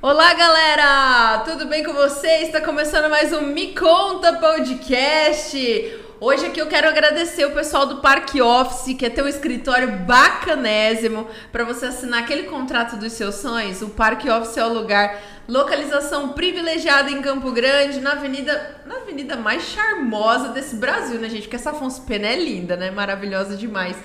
Olá, galera! Tudo bem com vocês? Está começando mais um Me Conta Podcast. Hoje aqui eu quero agradecer o pessoal do Parque Office, que é ter um escritório bacanésimo para você assinar aquele contrato dos seus sonhos. O Parque Office é o lugar, localização privilegiada em Campo Grande, na avenida, na avenida mais charmosa desse Brasil, né, gente? Porque essa Afonso Pena é linda, né? Maravilhosa demais.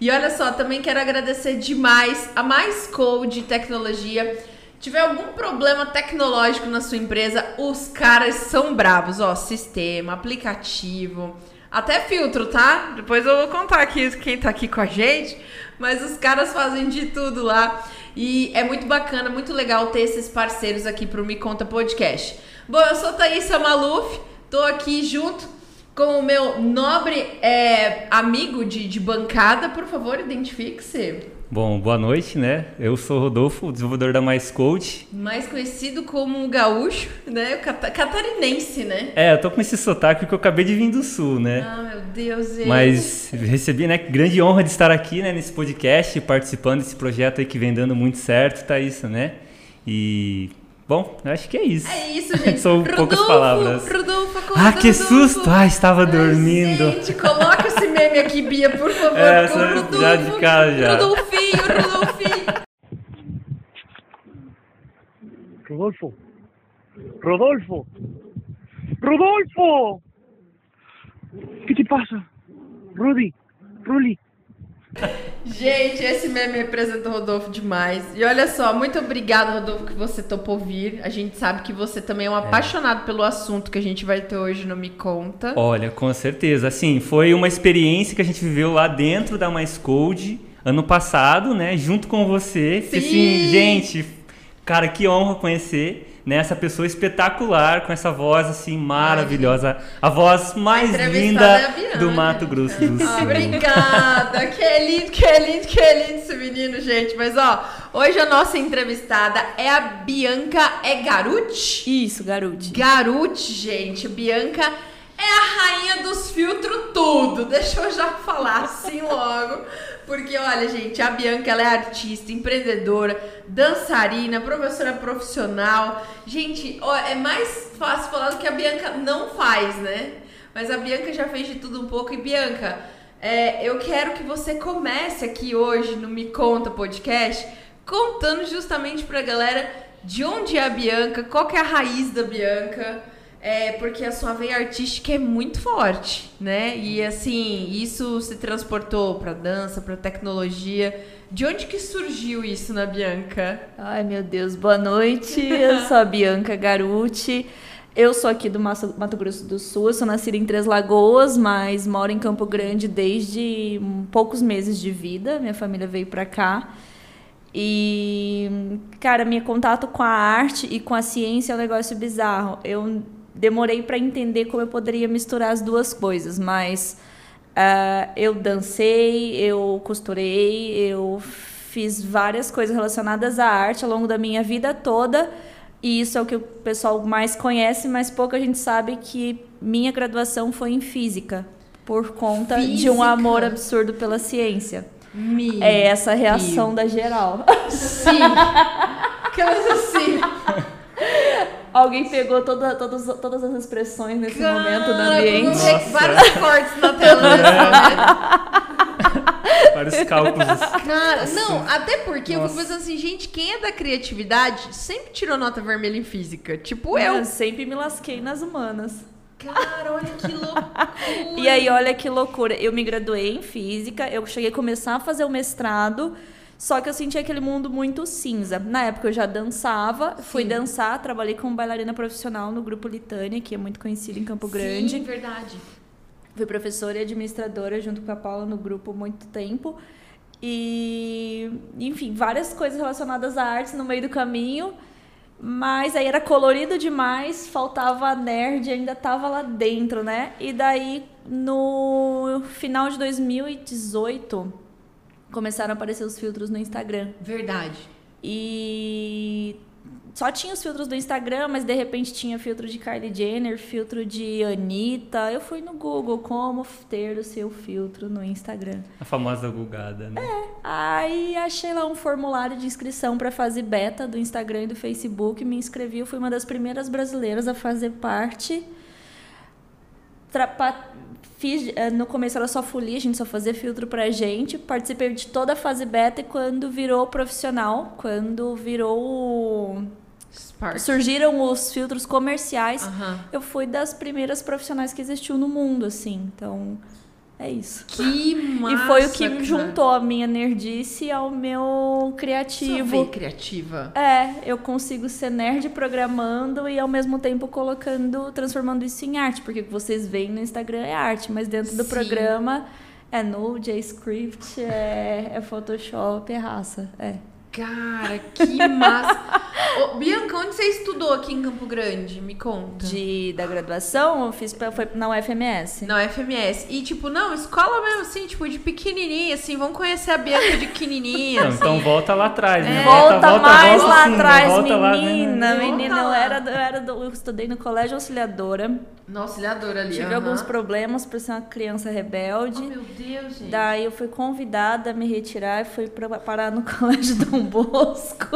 E olha só, também quero agradecer demais a Mais Code Tecnologia tiver algum problema tecnológico na sua empresa, os caras são bravos, ó, sistema, aplicativo, até filtro, tá? Depois eu vou contar aqui quem tá aqui com a gente, mas os caras fazem de tudo lá e é muito bacana, muito legal ter esses parceiros aqui pro Me Conta Podcast. Bom, eu sou Thaisa Maluf, tô aqui junto com o meu nobre é, amigo de, de bancada, por favor, identifique-se. Bom, boa noite, né? Eu sou Rodolfo, desenvolvedor da Mais. Mais conhecido como gaúcho, né? Catarinense, né? É, eu tô com esse sotaque porque eu acabei de vir do sul, né? Ah, meu Deus. Gente. Mas recebi, né? Grande honra de estar aqui, né? Nesse podcast, participando desse projeto aí que vem dando muito certo, tá isso, né? E Bom, acho que é isso. É isso, gente. São Rodolfo, poucas palavras. Rodolfo, ah, que Rodolfo. susto! Ah, estava dormindo. Ai, gente, coloca esse meme aqui, Bia, por favor. É, com o Rodolfo. já de cara já. Rodolfinho, Rodolfinho. Rodolfo. Rodolfo. Rodolfo. ¿Qué te pasa? Rudy. Ruli. Gente, esse meme representa o Rodolfo demais. E olha só, muito obrigada, Rodolfo, que você topou vir. A gente sabe que você também é um apaixonado pelo assunto que a gente vai ter hoje no Me Conta. Olha, com certeza. Assim, foi uma experiência que a gente viveu lá dentro da Mais Code ano passado, né? Junto com você. Sim. Assim, gente, cara, que honra conhecer né, essa pessoa espetacular, com essa voz assim maravilhosa, a voz mais linda do Mato Grosso do Sul. Ah, obrigada, que é lindo, que é lindo, que é lindo esse menino, gente. Mas ó, hoje a nossa entrevistada é a Bianca, é Garuti? Isso, Garuti. Garuti, gente, Bianca é a rainha dos filtros tudo. Deixa eu já falar assim logo. Porque, olha, gente, a Bianca ela é artista, empreendedora, dançarina, professora profissional. Gente, ó, é mais fácil falar do que a Bianca não faz, né? Mas a Bianca já fez de tudo um pouco. E, Bianca, é, eu quero que você comece aqui hoje no Me Conta Podcast contando justamente pra galera de onde é a Bianca, qual que é a raiz da Bianca. É porque a sua veia artística é muito forte, né? E assim, isso se transportou para dança, para tecnologia. De onde que surgiu isso na Bianca? Ai, meu Deus, boa noite. Eu sou a Bianca Garuti. Eu sou aqui do Mato Grosso do Sul, eu sou nascida em Três Lagoas, mas moro em Campo Grande desde poucos meses de vida. Minha família veio para cá. E, cara, meu contato com a arte e com a ciência é um negócio bizarro. Eu demorei para entender como eu poderia misturar as duas coisas, mas uh, eu dancei, eu costurei, eu fiz várias coisas relacionadas à arte ao longo da minha vida toda. E isso é o que o pessoal mais conhece, mas pouca gente sabe que minha graduação foi em física, por conta física. de um amor absurdo pela ciência. Me é essa a reação da geral. Sim. Aquelas assim. Alguém pegou toda, todas, todas as expressões nesse Cara, momento do ambiente. Nossa. Vários cortes na tela nesse momento. Vários cálculos. Cara, não, até porque Nossa. eu fico pensando assim, gente, quem é da criatividade sempre tirou nota vermelha em física. Tipo eu. eu sempre me lasquei nas humanas. Cara, olha que loucura. e aí, olha que loucura. Eu me graduei em física, eu cheguei a começar a fazer o mestrado. Só que eu senti aquele mundo muito cinza. Na época eu já dançava, Sim. fui dançar, trabalhei como bailarina profissional no grupo Litânia, que é muito conhecido em Campo Grande. Sim, verdade. Fui professora e administradora junto com a Paula no grupo muito tempo. E, enfim, várias coisas relacionadas à artes no meio do caminho. Mas aí era colorido demais, faltava nerd, ainda tava lá dentro, né? E daí, no final de 2018, começaram a aparecer os filtros no Instagram. Verdade. E só tinha os filtros do Instagram, mas de repente tinha filtro de Kylie Jenner, filtro de Anitta. Eu fui no Google como ter o seu filtro no Instagram. A famosa gugada, né? É. Aí achei lá um formulário de inscrição para fase beta do Instagram e do Facebook, me inscrevi, eu fui uma das primeiras brasileiras a fazer parte. Trapa... Fiz, eh, no começo era só folia, a gente só fazia filtro pra gente. Participei de toda a fase beta e quando virou profissional, quando virou. Spark. Surgiram os filtros comerciais, eu fui das primeiras profissionais que existiu no mundo, assim. Então, é isso. Que massa, E foi o que me juntou a minha nerdice ao meu criativo. Sou bem criativa. É, eu consigo ser nerd programando e ao mesmo tempo colocando, transformando isso em arte, porque o que vocês veem no Instagram é arte, mas dentro do Sim. programa é Node, é script, é, é Photoshop, é raça, é. Cara, que massa. Ô, Bianca, onde você estudou aqui em Campo Grande? Me conta. De, da graduação, eu fiz pra, foi na UFMS. Na FMS. E, tipo, não, escola mesmo, assim, tipo, de pequenininha, assim, vamos conhecer a Bianca de pequenininha, Não, assim. então volta lá atrás, né? É. Volta, mais lá sim, né? atrás, Volta lá, né? menina, Volta menina. Eu lá. era, eu era do, eu estudei no colégio auxiliadora. Na auxiliadora ali, Tive aham. alguns problemas por ser uma criança rebelde. Oh, meu Deus, gente. Daí eu fui convidada a me retirar e fui pra, parar no colégio Dom Bosco.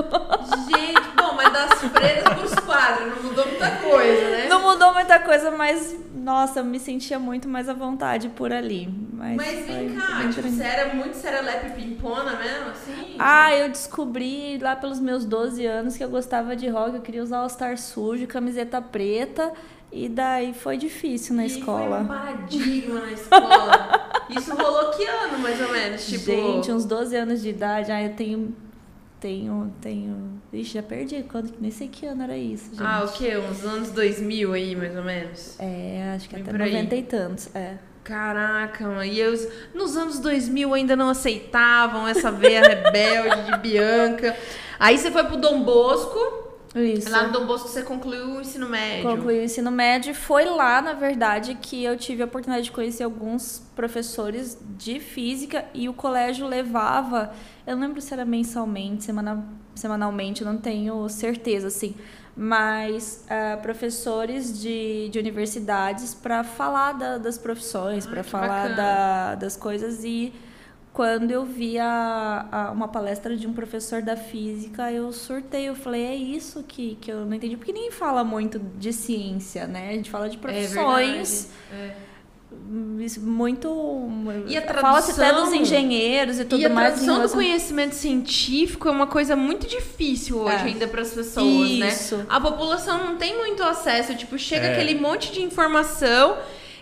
Gente, bom, mas das freiras pros padres, não mudou muita coisa, né? Não mudou muita coisa, mas nossa, eu me sentia muito mais à vontade por ali. Mas, Mas vem cá, tipo, você era muito serelepe pimpona mesmo, assim? Ah, eu descobri lá pelos meus 12 anos que eu gostava de rock, eu queria usar All-Star sujo, camiseta preta, e daí foi difícil na E Foi um escola. paradigma na escola. Isso rolou que ano, mais ou menos? Tipo, Gente, uns 12 anos de idade, ah, eu tenho. Tenho. Tenho. Ixi, já perdi quando. Nem sei que ano era isso, gente. Ah, o quê? Uns anos 2000 aí, mais ou menos? É, acho que Bem até por aí. 90 e tantos. É. Caraca, mano. E eu, nos anos 2000 ainda não aceitavam essa veia rebelde de Bianca. Aí você foi pro Dom Bosco. Isso. Lá no Dom Bosco você concluiu o ensino médio. Concluí o ensino médio. e Foi lá, na verdade, que eu tive a oportunidade de conhecer alguns professores de física e o colégio levava, eu não lembro se era mensalmente, semana, semanalmente, eu não tenho certeza, assim, mas ah, professores de, de universidades para falar da- das profissões, para falar da, das coisas e quando eu vi a, a- uma palestra de um professor da física, eu surtei. Eu falei, é isso que, que eu não entendi. Porque ninguém fala muito de ciência, né? A gente fala de É profissões. É. muito. E a Fala-se até tradução- dos engenheiros e tudo e a mais. em tradução do relação- conhecimento científico é uma coisa muito difícil hoje É. ainda para as pessoas, Isso. né? A população não tem muito acesso, tipo, chega É. aquele monte de informação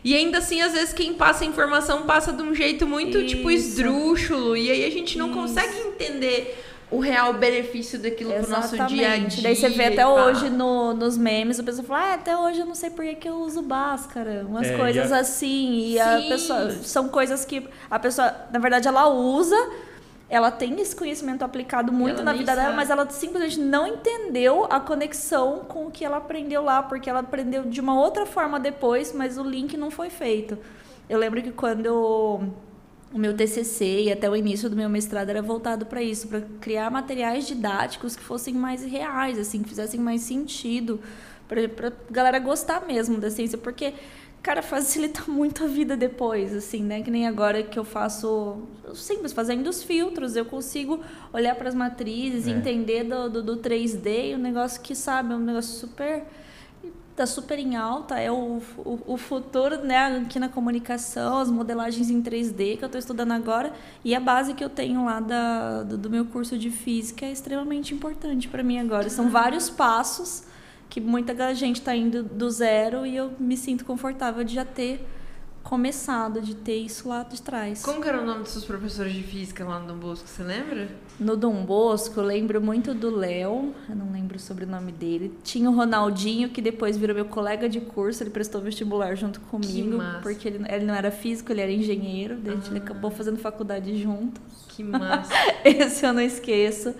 e ainda assim, às vezes, quem passa a informação passa de um jeito muito, tipo, Isso. esdrúxulo. E aí a gente não Isso. consegue entender o real benefício daquilo pro nosso dia a dia. Daí você vê até hoje no, nos memes, a pessoa fala, ah, até hoje eu não sei por que, que eu uso Bhaskara. Umas É, coisas e a- assim. E a Sim. pessoa. São coisas que a pessoa, na verdade, ela usa. Ela tem esse conhecimento aplicado muito na vida dela, sabe. mas ela simplesmente não entendeu a conexão com o que ela aprendeu lá, porque ela aprendeu de uma outra forma depois, mas o link não foi feito. Eu lembro que quando o meu TCC e até o início do meu mestrado era voltado para isso, para criar materiais didáticos que fossem mais reais, assim, que fizessem mais sentido, para galera gostar mesmo da ciência, porque cara facilita muito a vida depois, assim, né? Que nem agora que eu faço simples fazendo os filtros, eu consigo olhar para as matrizes, É. entender do, do, do 3D, e um negócio que sabe, é um negócio super tá super em alta, é o, o, o futuro, né, aqui na comunicação, as modelagens em 3D que eu estou estudando agora, e a base que eu tenho lá da, do, do meu curso de física é extremamente importante para mim agora. São vários passos que muita gente está indo do zero e eu me sinto confortável de já ter começado, de ter isso lá de trás. Como que era o nome dos seus professores de física lá no Dom Bosco, você lembra? No Dom Bosco, eu lembro muito do Léo, eu não lembro o sobrenome dele. Tinha o Ronaldinho, que depois virou meu colega de curso, ele prestou vestibular junto comigo, porque ele, ele não era físico, ele era engenheiro, daí a gente acabou fazendo faculdade junto. Que massa. Esse eu não esqueço.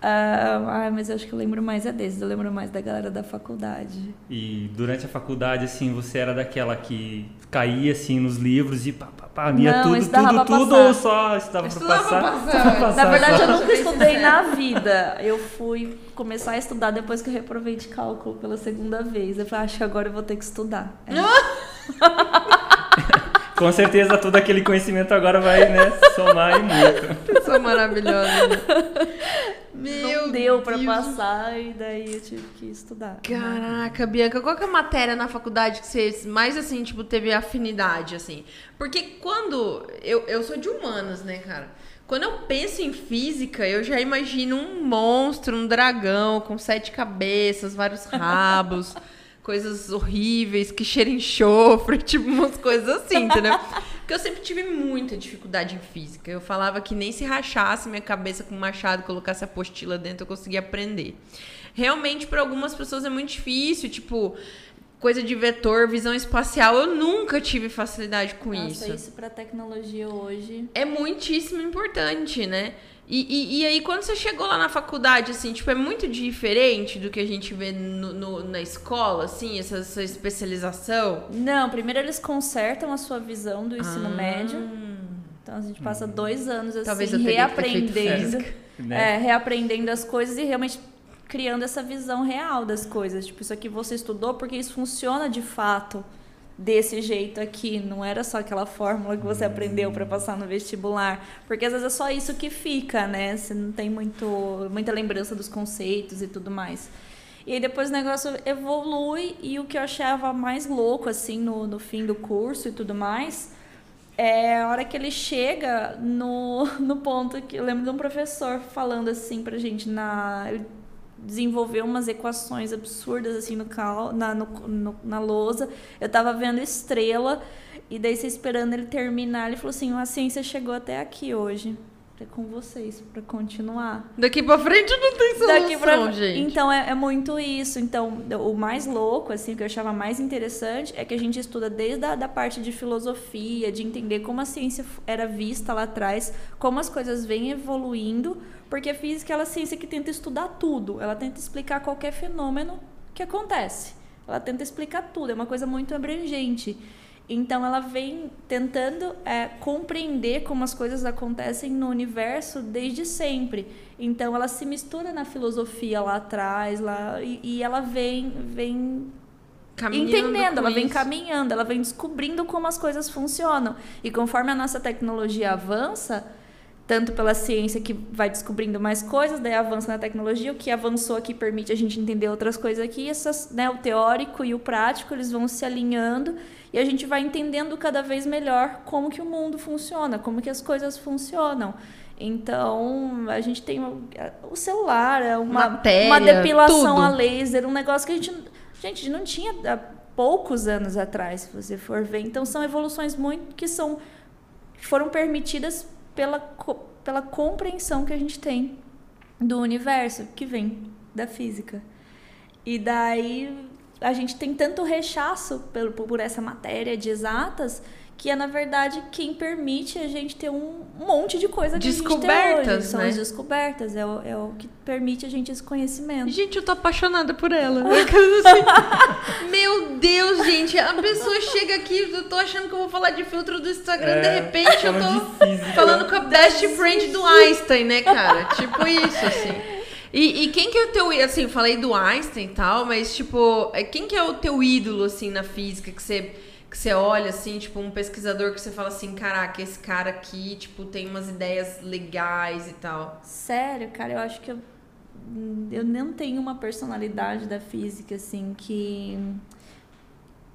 Uh, ah, mas eu acho que eu lembro mais é desses, eu lembro mais da galera da faculdade. E durante a faculdade, assim, você era daquela que caía, assim, nos livros e pá, pá, pá, lia tudo, tudo, tudo, ou só estudava, estudava pra passar? Pra passar. Na verdade, eu nunca estudei na vida. Eu fui começar a estudar depois que eu reprovei de cálculo pela segunda vez. Eu falei, acho que agora eu vou ter que estudar. É. Com certeza todo aquele conhecimento agora vai, né, somar e muito. Pessoa maravilhosa. Né? Meu Não deu para passar e daí eu tive que estudar. Caraca, Bianca, qual que é a matéria na faculdade que você mais assim, tipo, teve afinidade assim? Porque quando eu, eu sou de humanas, né, cara? Quando eu penso em física, eu já imagino um monstro, um dragão com sete cabeças, vários rabos coisas horríveis, que cheiram enxofre, tipo umas coisas assim, entendeu? Porque eu sempre tive muita dificuldade em física. Eu falava que nem se rachasse minha cabeça com um machado, colocasse a apostila dentro, eu conseguia aprender. Realmente, para algumas pessoas é muito difícil, tipo, coisa de vetor, visão espacial, eu nunca tive facilidade com Nossa, isso. isso para tecnologia hoje é muitíssimo importante, né? E, e, e, aí, quando você chegou lá na faculdade, assim, tipo, é muito diferente do que a gente vê no, no, na escola, assim, essa, essa, especialização? Não, primeiro eles consertam a sua visão do ensino ah. médio. Então a gente passa dois anos assim, Talvez reaprendendo. Né? É, reaprendendo as coisas e realmente criando essa visão real das coisas. Tipo, isso aqui você estudou porque isso funciona de fato desse jeito aqui, não era só aquela fórmula que você aprendeu para passar no vestibular, porque às vezes é só isso que fica, né? Você não tem muito, muita lembrança dos conceitos e tudo mais. E aí depois o negócio evolui e o que eu achava mais louco, assim, no, no fim do curso e tudo mais, é a hora que ele chega no, no ponto que eu lembro de um professor falando assim pra gente na desenvolveu umas equações absurdas assim no cal, na, no, no, na lousa. Eu tava vendo estrela e daí você esperando ele terminar, ele falou assim: "A ciência chegou até aqui hoje" é com vocês para continuar. Daqui para frente não tem solução, Daqui pra... gente. Então é, é, muito isso. Então o mais louco, assim, que eu achava mais interessante é que a gente estuda desde a da parte de filosofia, de entender como a ciência era vista lá atrás, como as coisas vêm evoluindo, porque a física é a ciência que tenta estudar tudo. Ela tenta explicar qualquer fenômeno que acontece. Ela tenta explicar tudo. É uma coisa muito abrangente. Então ela vem tentando é, compreender como as coisas acontecem no universo desde sempre. Então ela se mistura na filosofia lá atrás, lá e, e ela vem vem entendendo, ela vem isso. caminhando, ela vem descobrindo como as coisas funcionam. E conforme a nossa tecnologia avança, tanto pela ciência que vai descobrindo mais coisas, daí avança na tecnologia, o que avançou aqui permite a gente entender outras coisas aqui, essas, né, o teórico e o prático, eles vão se alinhando e a gente vai entendendo cada vez melhor como que o mundo funciona, como que as coisas funcionam. Então, a gente tem o celular, é uma, Matéria, uma depilação tudo. a laser, um negócio que a gente, gente não tinha há poucos anos atrás, se você for ver. Então, são evoluções muito que são foram permitidas pela, pela compreensão que a gente tem do universo, que vem da física. E daí a gente tem tanto rechaço por, por essa matéria de exatas que é na verdade quem permite a gente ter um monte de coisa que descobertas, a gente tem hoje. São né? as descobertas, é o, é o que permite a gente esse conhecimento. Gente, eu tô apaixonada por ela. assim, meu Deus, gente, a pessoa chega aqui, eu tô achando que eu vou falar de filtro do Instagram, é, de repente eu tô falando com a best friend do Einstein, né, cara? tipo isso, assim. E, e, quem que é o teu, assim, falei do Einstein e tal, mas tipo, é, quem que é o teu ídolo, assim, na física, que você, que você olha, assim, tipo, um pesquisador que você fala assim, caraca, esse cara aqui, tipo, tem umas ideias legais e tal. Sério, cara, eu acho que eu, eu não tenho uma personalidade da física, assim, que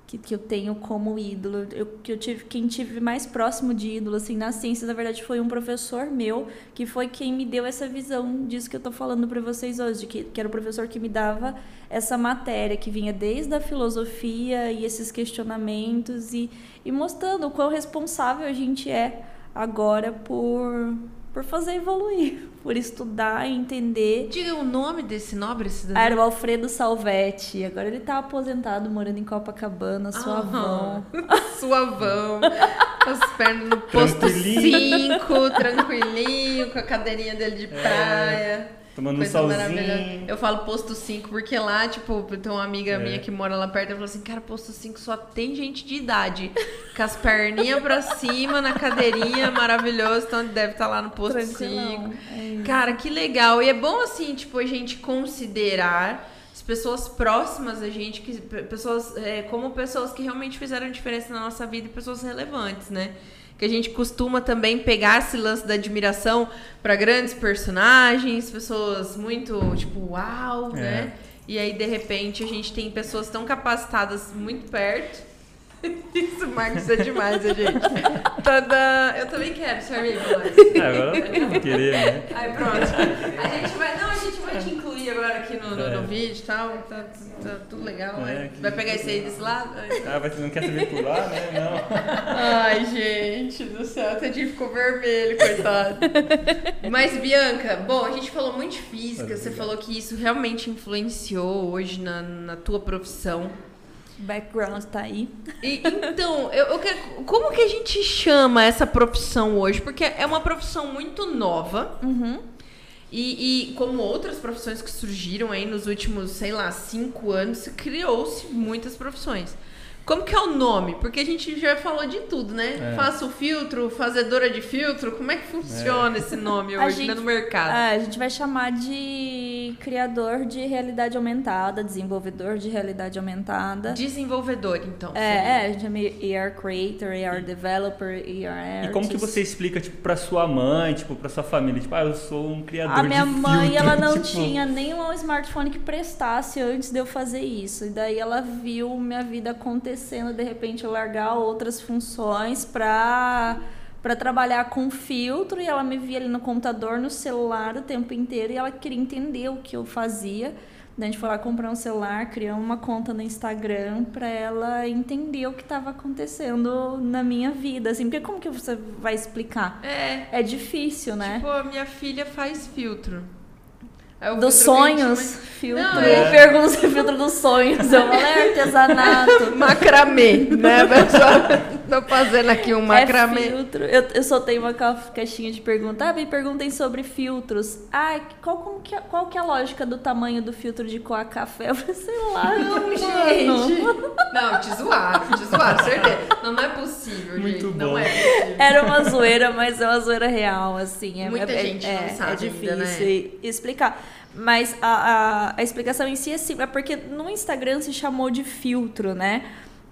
que, que eu tenho como ídolo. Eu, que eu tive, quem tive mais próximo de ídolo, assim, na ciência, na verdade, foi um professor meu, que foi quem me deu essa visão disso que eu tô falando para vocês hoje, que, que era o professor que me dava essa matéria, que vinha desde a filosofia e esses questionamentos, e, e mostrando o quão responsável a gente é agora por por fazer evoluir, por estudar e entender. Diga o nome desse nobre cidadão. Era o Alfredo Salvetti. Agora ele tá aposentado, morando em Copacabana, suavão. suavão. As pernas no posto 5, tranquilinho, com a cadeirinha dele de é. Tomando um solzinho. Eu falo posto 5 porque lá, tipo, tem uma amiga é. minha que mora lá perto, ela falou assim, cara, posto 5 só tem gente de idade. Com as perninhas pra cima, na cadeirinha, maravilhoso. Então deve estar tá lá no posto 5. É cara, que legal. E é bom, assim, tipo, a gente considerar pessoas próximas a gente, que, pessoas, é, como pessoas que realmente fizeram diferença na nossa vida e pessoas relevantes, né? que a gente costuma também pegar esse lance da admiração para grandes personagens, pessoas muito tipo uau, é. né? E aí de repente a gente tem pessoas tão capacitadas muito perto Isso, Marcos, é demais, a gente. Toda... Eu também quero ser amigo, mas... É, agora eu querer, né? Aí pronto. A gente vai... Não, a gente vai te incluir agora aqui no, no, é. no vídeo e tal. Tá, tá, tudo legal. É, vai pegar isso aí desse lado? Ah, mas você não quer se vincular, né? Não. Ai, gente do céu. Até dia ficou vermelho, coitado. Mas, Bianca, bom, a gente falou muito de física. Você falou que isso realmente influenciou hoje na, na tua profissão background tá aí. E, então, eu, eu quero, como que a gente chama essa profissão hoje? Porque é uma profissão muito nova. Uhum. E, e, como outras profissões que surgiram aí nos últimos, sei lá, cinco anos, criou-se muitas profissões. Como que é o nome? Porque a gente já falou de tudo, né? É. Faço filtro, fazedora de filtro. Como é que funciona é. esse nome hoje gente, né, no mercado? É, a gente vai chamar de criador de realidade aumentada, desenvolvedor de realidade aumentada. Desenvolvedor, então. É, é a gente chama AR Creator, AR Developer, AR E como que você explica, tipo, pra sua mãe, tipo, pra sua família? Tipo, ah, eu sou um criador de A minha mãe, filtro, ela não tipo... tinha nem um smartphone que prestasse antes de eu fazer isso. E daí ela viu minha vida acontecer acontecendo de repente eu largar outras funções para para trabalhar com filtro e ela me via ali no computador, no celular o tempo inteiro e ela queria entender o que eu fazia. Daí a gente foi lá comprar um celular, criar uma conta no Instagram para ela entender o que estava acontecendo na minha vida, assim, porque como que você vai explicar? É, é difícil, né? Tipo, a minha filha faz filtro. Dos sonhos, filtro. Não, é. Pergunta se filtro dos sonhos. Eu falei é artesanato. macramê, né, pessoal? Tô fazendo aqui um é macramê. É filtro. Eu, eu soltei uma caixinha de perguntas. Ah, me perguntem sobre filtros. Ah, qual, como que, é, qual que é a lógica do tamanho do filtro de coar café? Eu falei, sei lá. Não, gente. Não, te zoaram, te zoaram, certeza. Não, não é possível, Muito gente. Bom. Não é possível. Era uma zoeira, mas é uma zoeira real, assim. É, Muita é, gente é, não sabe É difícil ainda, né? explicar. Mas a, a, a, explicação em si é simples, é porque no Instagram se chamou de filtro, né?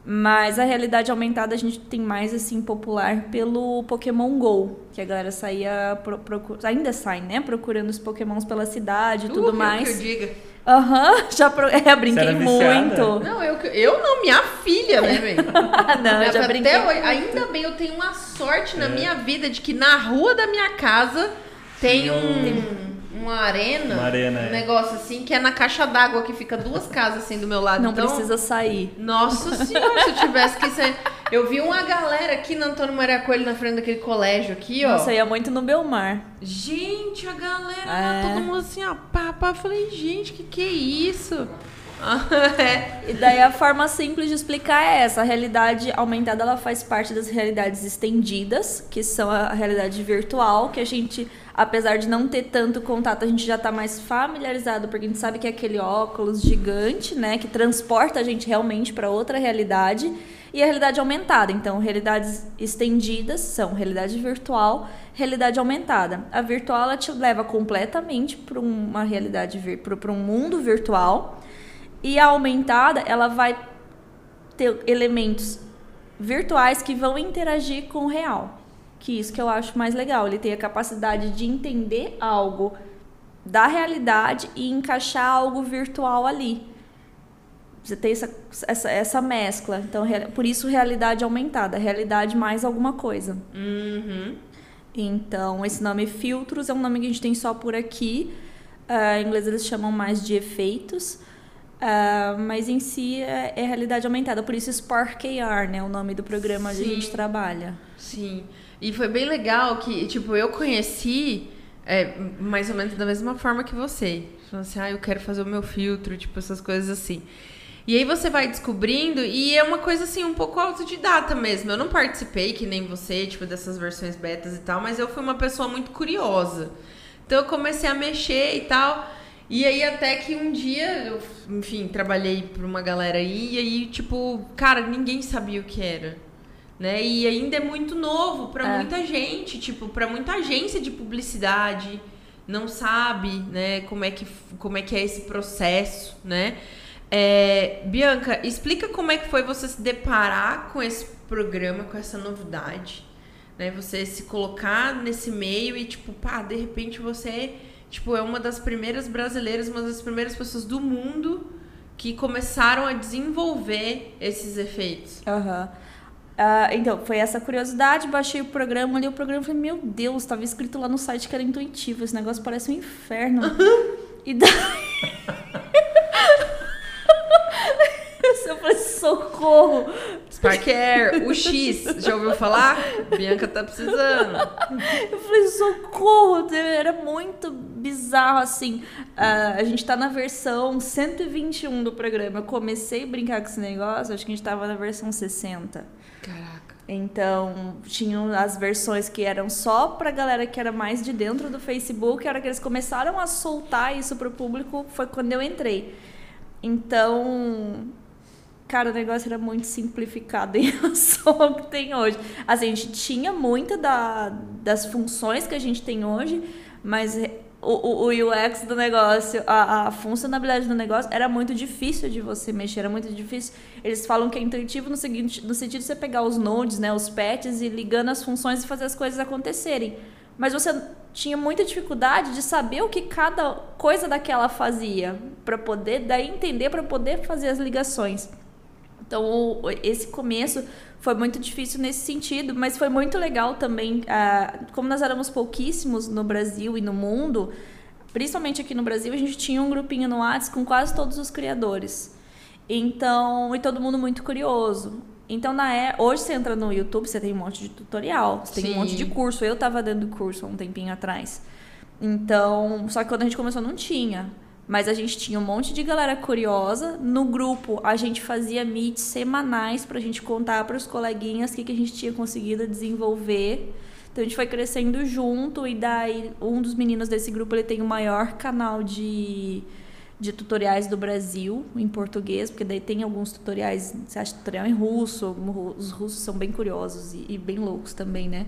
Mas a realidade aumentada a gente tem mais assim popular pelo Pokémon Go, que a galera saía pro, ainda sai, né, procurando os Pokémons pela cidade e uh, tudo mais. Que eu diga. Aham, uhum, já pro... é, brinquei muito. Não, eu, eu não, minha filha, né, velho? não, já brinquei. Hoje, ainda bem, eu tenho uma sorte na é. minha vida de que na rua da minha casa tem um uma arena, uma arena um é. negócio assim, que é na caixa d'água, que fica duas casas assim do meu lado. Não então, precisa sair. Nossa senhora, se eu tivesse que sair. Eu vi uma galera aqui na Antônio Maria Coelho, na frente daquele colégio aqui, ó. Nossa, ia muito no Belmar. Gente, a galera é. todo mundo assim, ó, pá, pá. Eu falei, gente, que que é isso? é. E daí a forma simples de explicar é essa. A realidade aumentada ela faz parte das realidades estendidas, que são a realidade virtual, que a gente apesar de não ter tanto contato, a gente já está mais familiarizado, porque a gente sabe que é aquele óculos gigante, né, que transporta a gente realmente para outra realidade, e a realidade aumentada. Então, realidades estendidas são realidade virtual, realidade aumentada. A virtual ela te leva completamente para uma realidade, para um mundo virtual, e a aumentada ela vai ter elementos virtuais que vão interagir com o real que isso que eu acho mais legal. Ele tem a capacidade de entender algo da realidade e encaixar algo virtual ali. Você tem essa, essa, essa mescla. Então, por isso, realidade aumentada. Realidade mais alguma coisa. Uhum. Então, esse nome filtros é um nome que a gente tem só por aqui. Uh, em inglês, eles chamam mais de efeitos. Uh, mas em si é, é, realidade aumentada. Por isso, Spark AR, né? O nome do programa onde a gente trabalha. Sim. E foi bem legal que, tipo, eu conheci é, mais ou menos da mesma forma que você. Falando assim, ah, eu quero fazer o meu filtro, tipo, essas coisas assim. E aí você vai descobrindo, e é uma coisa assim, um pouco autodidata mesmo. Eu não participei, que nem você, tipo, dessas versões betas e tal, mas eu fui uma pessoa muito curiosa. Então eu comecei a mexer e tal. E aí até que um dia, eu, enfim, trabalhei para uma galera aí e aí, tipo, cara, ninguém sabia o que era. Né? E ainda é muito novo para é. muita gente, tipo, para muita agência de publicidade não sabe, né, como é que como é que é esse processo, né? É, Bianca, explica como é que foi você se deparar com esse programa, com essa novidade, né? Você se colocar nesse meio e tipo, pá, de repente você tipo, é uma das primeiras brasileiras, uma das primeiras pessoas do mundo que começaram a desenvolver esses efeitos. Aham. Uhum. Uh, então, foi essa curiosidade, baixei o programa, li o programa e falei, meu Deus, estava escrito lá no site que era intuitivo, esse negócio parece um inferno. e daí... Eu falei, socorro! Sparker, o X, já ouviu falar? Bianca tá precisando. Eu falei, socorro! Era muito bizarro assim. Uh, a gente tá na versão 121 do programa. Eu comecei a brincar com esse negócio, acho que a gente tava na versão 60. Caraca. Então, tinham as versões que eram só pra galera que era mais de dentro do Facebook. A hora que eles começaram a soltar isso pro público foi quando eu entrei. Então, cara, o negócio era muito simplificado em relação ao que tem hoje. A gente tinha muita da, das funções que a gente tem hoje, mas o, o, UX do negócio, a, a, funcionalidade do negócio era muito difícil de você mexer, era muito difícil. Eles falam que é intuitivo no, seguinte, no sentido de você pegar os nodes, né, os patches e ligando as funções e fazer as coisas acontecerem. Mas você tinha muita dificuldade de saber o que cada coisa daquela fazia, para poder daí entender, para poder fazer as ligações. Então, esse começo foi muito difícil nesse sentido, mas foi muito legal também. Uh, como nós éramos pouquíssimos no Brasil e no mundo, principalmente aqui no Brasil, a gente tinha um grupinho no WhatsApp com quase todos os criadores. Então, e todo mundo muito curioso. Então, na é, hoje você entra no YouTube, você tem um monte de tutorial, você tem Sim. um monte de curso. Eu estava dando curso há um tempinho atrás. Então, só que quando a gente começou não tinha. Mas a gente tinha um monte de galera curiosa. No grupo, a gente fazia meets semanais para a gente contar para os coleguinhas o que, que a gente tinha conseguido desenvolver. Então a gente foi crescendo junto e daí um dos meninos desse grupo ele tem o maior canal de, de tutoriais do Brasil em português, porque daí tem alguns tutoriais, você acha tutorial em russo, os russos são bem curiosos e, e bem loucos também, né?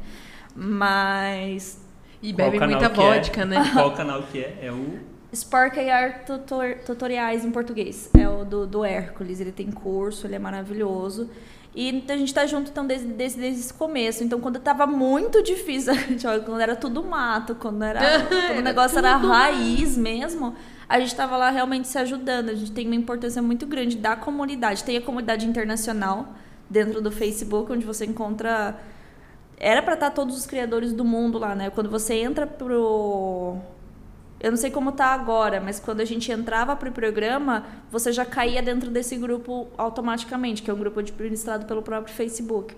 Mas e bebe muita é? vodka, é? né? Qual canal que é? É o Spark AR tutor, Tutoriais em português. É o do, do Hércules. Ele tem curso, ele é maravilhoso. E a gente tá junto então desde, desde, desde esse começo. Então, quando tava muito difícil, quando era tudo mato, quando, era, quando o negócio era, era raiz mesmo, a gente tava lá realmente se ajudando. A gente tem uma importância muito grande da comunidade. Tem a comunidade internacional dentro do Facebook, onde você encontra. Era para estar tá todos os criadores do mundo lá, né? Quando você entra pro eu não sei como tá agora, mas quando a gente entrava para o programa, você já caía dentro desse grupo automaticamente, que é um grupo administrado pelo próprio Facebook.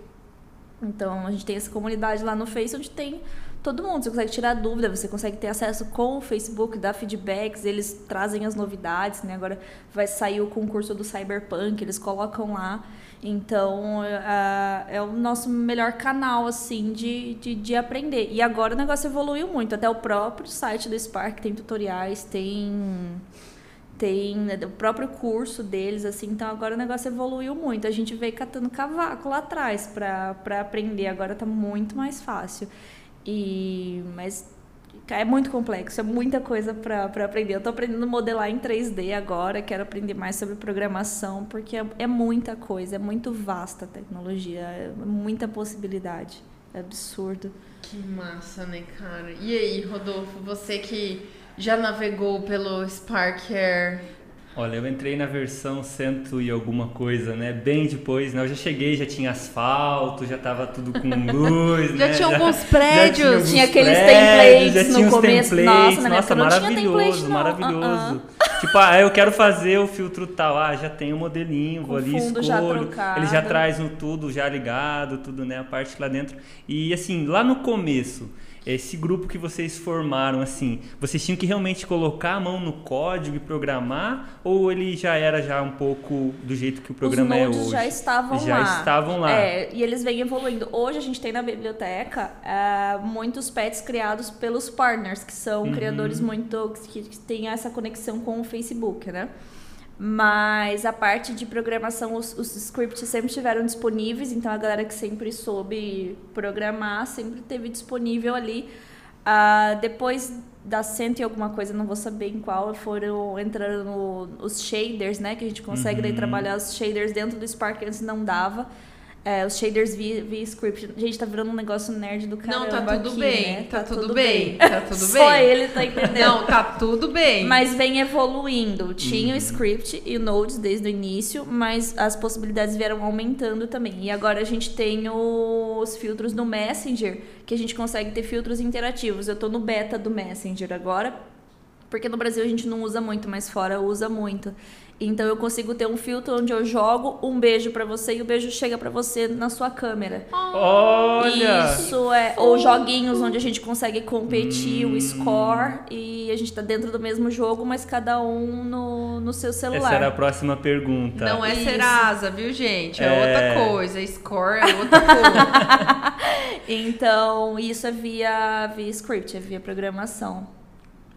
Então, a gente tem essa comunidade lá no Face onde tem todo mundo. Você consegue tirar dúvida, você consegue ter acesso com o Facebook, dar feedbacks, eles trazem as novidades, né? Agora vai sair o concurso do Cyberpunk, eles colocam lá. Então, uh, é o nosso melhor canal, assim, de, de, de, aprender. E agora o negócio evoluiu muito. Até o próprio site do Spark tem tutoriais, tem tem né, o próprio curso deles, assim. Então, agora o negócio evoluiu muito. A gente veio catando cavaco lá atrás para aprender. Agora está muito mais fácil. E, mas é muito complexo, é muita coisa para aprender. Eu estou aprendendo a modelar em 3D agora, quero aprender mais sobre programação, porque é, é muita coisa, é muito vasta a tecnologia, é muita possibilidade. É absurdo. Que massa, né, cara? E aí, Rodolfo, você que já navegou pelo Spark Air Olha, eu entrei na versão cento e alguma coisa, né? Bem depois, né? Eu já cheguei, já tinha asfalto, já tava tudo com luz, já né? Tinha alguns prédios. Já tinha, alguns tinha aqueles templates já tinha no começo. Templates. Nossa, Nossa maravilhoso, maravilhoso. Uh -uh. Tipo, ah, eu quero fazer o filtro tal. Ah, já tem o um modelinho, com vou ali, escolho. Já ele já traz no tudo já ligado, tudo, né? A parte lá dentro. E assim, lá no começo esse grupo que vocês formaram, assim, vocês tinham que realmente colocar a mão no código e programar? Ou ele já era já um pouco do jeito que o programa Os é hoje? já estavam já lá. estavam lá. É, e eles vêm evoluindo. Hoje a gente tem na biblioteca é, muitos pets criados pelos partners, que são Uhum. criadores muito. que, que têm essa conexão com o Facebook, né? Mas a parte de programação, os, os scripts sempre estiveram disponíveis, então a galera que sempre soube programar sempre teve disponível ali. Ah, depois da cento e alguma coisa, não vou saber em qual, foram entrando os shaders, né? Que a gente consegue daí Uhum. trabalhar os shaders dentro do Spark, antes não dava. É, os shaders via, via script. Gente, tá virando um negócio nerd do caramba Não, tá tudo aqui, bem. né? Tá, tudo, bem. Tá tudo bem. Só ele tá entendendo. Não, tá tudo bem. Mas vem evoluindo. Tinha Uhum. o script e o Nodes desde o início, mas as possibilidades vieram aumentando também. E agora a gente tem os filtros no Messenger, que a gente consegue ter filtros interativos. Eu tô no beta do Messenger agora, porque no Brasil a gente não usa muito, mas fora usa muito. Então eu consigo ter um filtro onde eu jogo um beijo pra você e o beijo chega pra você na sua câmera. Olha! Isso é. Ou joguinhos onde a gente consegue competir o score e a gente tá dentro do mesmo jogo, mas cada um no, no seu celular. Essa era a próxima pergunta. Não é Isso. Serasa, viu, gente? É, É. outra coisa. Score é outra coisa. Então, isso é via, via script, é via programação.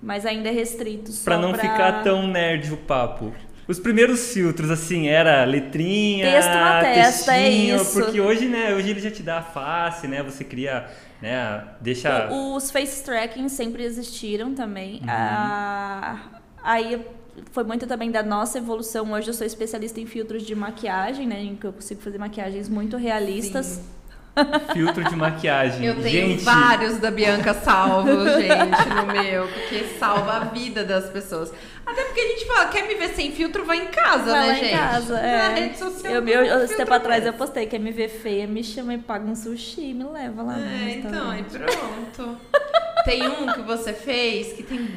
Mas ainda é restrito. Só Pra não ficar tão nerd o papo. Os primeiros filtros, assim, era letrinha, Texto na testa, é textinho, isso. Porque hoje, né, hoje ele já te dá a face, né, você cria, né, deixa... O- Os face tracking sempre existiram também. Uhum. Ah, aí foi muito também da nossa evolução. Hoje eu sou especialista em filtros de maquiagem, né? Em que eu consigo fazer maquiagens muito realistas. Filtro de maquiagem. Eu tenho Gente, vários da Bianca salvos, gente, no meu, porque salva a vida das pessoas. Até porque a gente fala, quer me ver sem filtro, vai em casa, Vai né, lá gente? em casa, Na é. rede social. Eu, não eu, tem esse tempo atrás eu postei, quer me ver feia, me chama e paga um sushi e me leva lá no É, então, e pronto. tem um que você fez que tem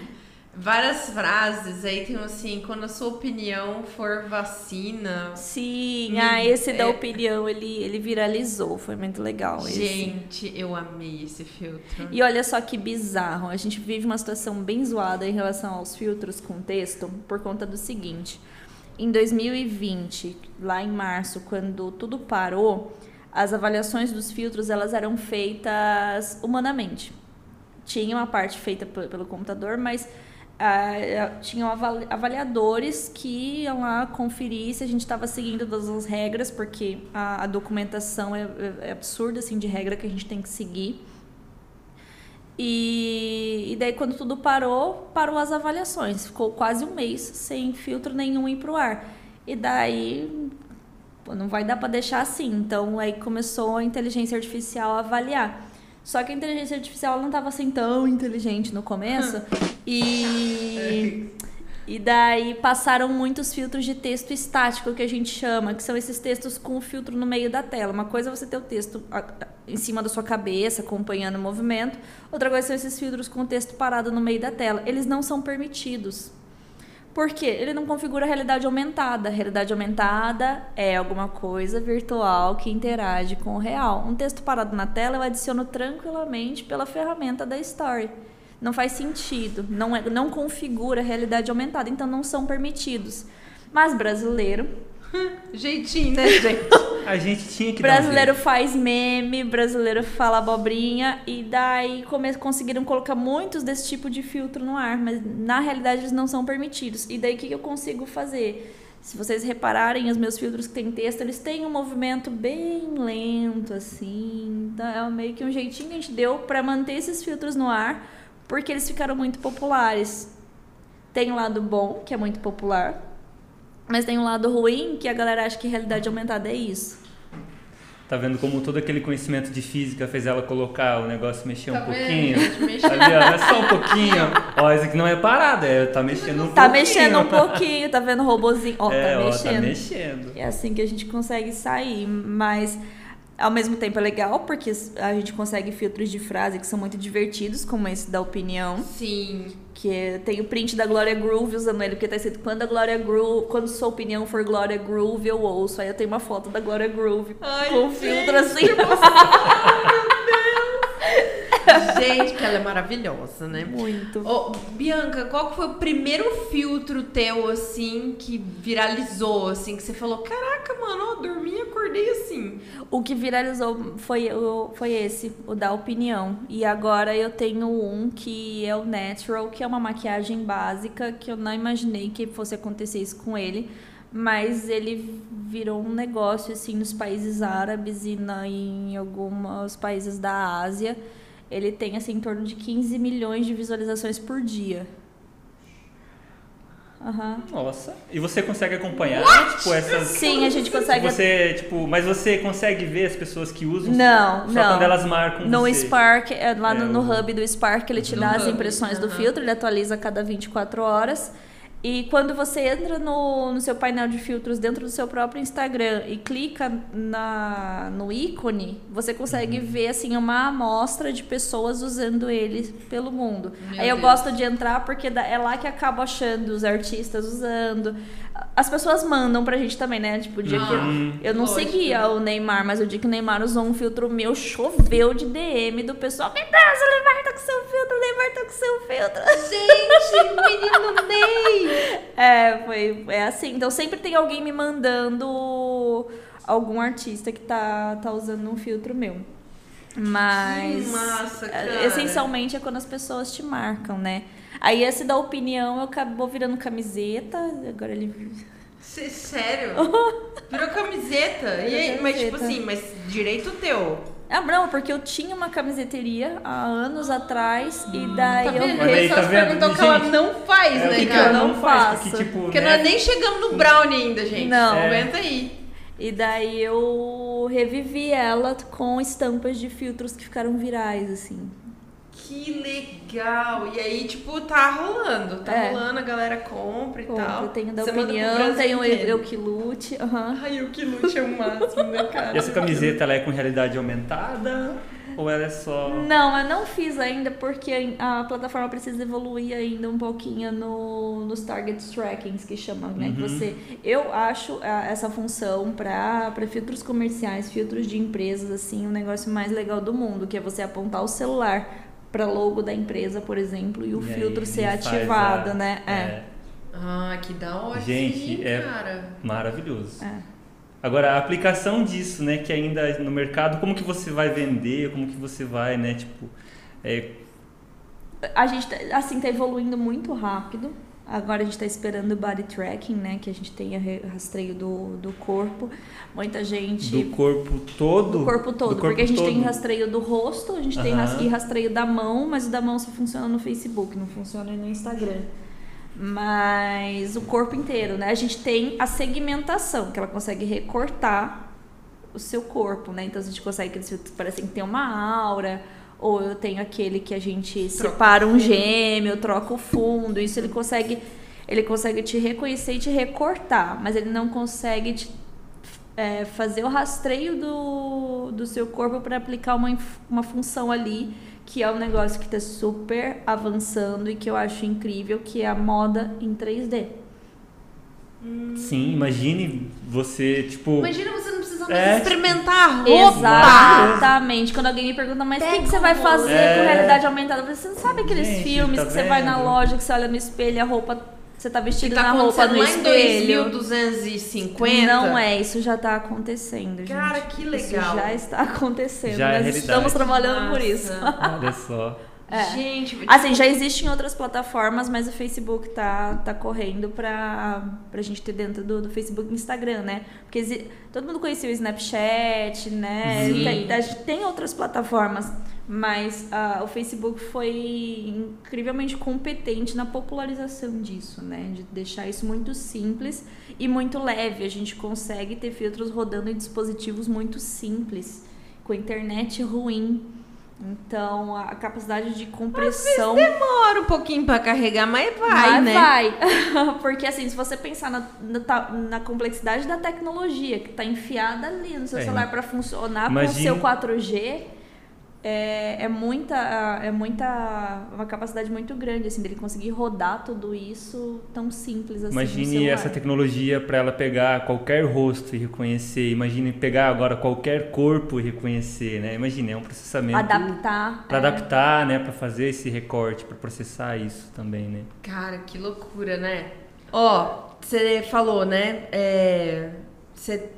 várias frases, aí tem assim, quando a sua opinião for vacina. Sim, Hum, ah, esse da é. opinião, ele, ele viralizou, foi muito legal esse. Gente, eu amei esse filtro. E olha só que bizarro, a gente vive uma situação bem zoada em relação aos filtros com texto por conta do seguinte. Em 2020, lá em março, quando tudo parou, as avaliações dos filtros elas eram feitas humanamente. Tinha uma parte feita pe- pelo computador, mas ah, tinham avali- avaliadores que iam lá conferir se a gente estava seguindo todas as regras, porque a, a documentação é, é- é absurda assim de regra que a gente tem que seguir. E, e daí, quando tudo parou, parou as avaliações. Ficou quase um mês sem filtro nenhum ir pro ar. E daí, pô, não vai dar para deixar assim. Então, aí começou a inteligência artificial a avaliar. Só que a inteligência artificial não estava assim tão inteligente no começo. e, e daí passaram muitos filtros de texto estático, que a gente chama, que são esses textos com o filtro no meio da tela. Uma coisa é você ter o texto em cima da sua cabeça, acompanhando o movimento. Outra coisa são esses filtros com o texto parado no meio da tela. Eles não são permitidos. Por quê? Ele não configura a realidade aumentada. A realidade aumentada é alguma coisa virtual que interage com o real. Um texto parado na tela eu adiciono tranquilamente pela ferramenta da Story. Não faz sentido, não, é, não configura a realidade aumentada, então não são permitidos. Mas brasileiro, Jeitinho, né, gente? A gente tinha que dar um brasileiro faz meme, brasileiro fala abobrinha e daí come- conseguiram colocar muitos desse tipo de filtro no ar, mas na realidade eles não são permitidos. E daí o que que eu consigo fazer? Se vocês repararem, os meus filtros que tem texto, eles têm um movimento bem lento, assim. Então é meio que um jeitinho que a gente deu para manter esses filtros no ar, porque eles ficaram muito populares. Tem o lado bom, que é muito popular, mas tem um lado ruim, que a galera acha que realidade aumentada é isso. Tá vendo como todo aquele conhecimento de física fez ela colocar o negócio mexer Tá um vendo? pouquinho? Ali, ó, é só um pouquinho. Ó, isso aqui não é parada, é, tá mexendo um Tá pouquinho. mexendo um pouquinho, tá vendo o robozinho? Ó, é, tá ó, mexendo. tá mexendo. É assim que a gente consegue sair, mas ao mesmo tempo é legal porque a gente consegue filtros de frase que são muito divertidos, como esse da opinião, Sim. Que é- tem o print da Glória Groove usando ele, porque tá escrito quando a Glória Groove, quando sua opinião for Glória Groove, eu ouço. Aí eu tenho uma foto da Glória Groove Ai, com gente, filtro assim. que emoção, meu Deus. Gente, que ela é maravilhosa, né? Muito. Ô, Bianca, qual foi o primeiro filtro teu, assim, que viralizou, assim, que você falou, caraca, mano, eu dormi e acordei assim? O que viralizou foi, foi esse, o da opinião. E agora eu tenho um que é o Natural, que é uma maquiagem básica, que eu não imaginei que fosse acontecer isso com ele. Mas ele virou um negócio, assim, nos países árabes e na, em alguns países da Ásia. Ele tem, assim, em torno de 15 milhões de visualizações por dia. Aham. Nossa. E você consegue acompanhar, tipo, essas. Sim, a gente consegue. Você, tipo, mas você consegue ver as pessoas que usam? Não, só não. quando elas marcam No você. Spark, é, lá É, no, no hub do Spark, ele te No dá as hub, impressões do aham. filtro, ele atualiza a cada 24 horas. E quando você entra no, no seu painel de filtros dentro do seu próprio Instagram e clica na, no ícone, você consegue Uhum. ver assim uma amostra de pessoas usando ele pelo mundo. Meu Aí eu Deus. gosto de entrar porque é lá que acabo achando os artistas usando. As pessoas mandam pra gente também, né? Tipo, o dia que Uhum. eu, eu não Lógico. seguia o Neymar, mas o dia que o Neymar usou um filtro meu, choveu de DM do pessoal. Meu Deus, o Neymar tá com seu filtro, o Neymar tá com seu filtro. Gente, menino Ney! É, foi é assim. Então sempre tem alguém me mandando algum artista que tá, tá usando um filtro meu. Mas Que massa, é, cara. essencialmente é quando as pessoas te marcam, né? Aí esse da opinião eu acabou virando camiseta, agora ele Cê- Sério? Virou camiseta? E aí, mas tipo assim, mas direito teu. Ah, não, porque eu tinha uma camiseteria há anos atrás e daí Tá eu vendo? Essas tá vendo? perguntas que ela não faz, É, o né, que, que cara? ela não Não faz? faço. Porque, tipo, Porque né? nós nem chegamos no brownie ainda, gente. Não. É. Aguenta aí. E daí eu revivi ela com estampas de filtros que ficaram virais, assim. Que legal. E aí, tipo, tá rolando. Tá É. rolando, a galera compra e Compro, tal. tenho da Você opinião, tenho o inteiro. eu que lute. aham. Ai, o que lute é o máximo, né, cara? E essa camiseta, ela é com realidade aumentada? Ou ela é só... Não, eu não fiz ainda porque a plataforma precisa evoluir ainda um pouquinho no, nos target trackings que chamam, né? Que Uhum. você, eu acho ah, essa função para filtros comerciais, filtros de empresas assim, o negócio mais legal do mundo, que é você apontar o celular para logo da empresa, por exemplo, e o E aí filtro ser ele faz ativado, a- né? É. Ah, que da hora. Gente, sim, é- cara. Maravilhoso. É. Agora, a aplicação disso, né, que ainda no mercado, como que você vai vender, como que você vai, né, tipo... é, A gente, tá- assim, tá evoluindo muito rápido. Agora a gente tá esperando o body tracking, né? Que a gente tenha re- rastreio do, do corpo. Muita gente. do corpo todo? Do corpo todo, Do corpo porque a gente tem todo. rastreio do rosto, a gente tem Aham. ras- e rastreio da mão, mas o da mão só funciona no Facebook, não funciona no Instagram. Mas o corpo inteiro, né? A gente tem a segmentação, que ela consegue recortar o seu corpo, né? Então a gente consegue que eles parecem que tem uma aura, ou eu tenho aquele que a gente separa um gêmeo, troca o fundo, isso ele consegue ele consegue te reconhecer e te recortar, mas ele não consegue te é, fazer o rastreio do, do seu corpo para aplicar uma, uma função ali, que é um negócio que está super avançando e que eu acho incrível, que é a moda em 3D. Sim, imagine você, tipo... Imagina você mais É, experimentar a roupa. Exatamente. Quando alguém me pergunta, mas o que, que você vai fazer É. com realidade aumentada? Você não sabe aqueles Gente, filmes tá que você vai na vendo? loja, que você olha no espelho, a roupa, você tá vestido tá na roupa no espelho. 2250. Não é, isso já tá acontecendo, gente. Cara, que Isso legal. já está acontecendo. Já é Nós realidade. estamos trabalhando por isso. Nossa. Olha só. É. Gente, Assim, já existem outras plataformas, mas o Facebook tá, tá correndo pra, pra gente ter dentro do, do Facebook e Instagram, né? Porque todo mundo conhecia o Snapchat, né? Tem, a gente tem outras plataformas, mas ah, o Facebook foi incrivelmente competente na popularização disso, né? De deixar isso muito simples e muito leve. A gente consegue ter filtros rodando em dispositivos muito simples, com internet ruim. Então, a capacidade de compressão. demora um pouquinho pra carregar, mas vai, Mas né? vai. Porque assim, se você pensar na, na, na complexidade da tecnologia que tá enfiada ali no seu É. celular para funcionar com o Imagine- seu 4G, é, é muita, é muita, uma capacidade muito grande, assim, dele conseguir rodar tudo isso tão simples assim. Imagine essa tecnologia para ela pegar qualquer rosto e reconhecer. Imagine pegar agora qualquer corpo e reconhecer, né? Imagine, é um processamento. Adaptar. Para é. adaptar, né? Para fazer esse recorte, para processar isso também, né? Cara, que loucura, né? Ó, você falou, né? É, você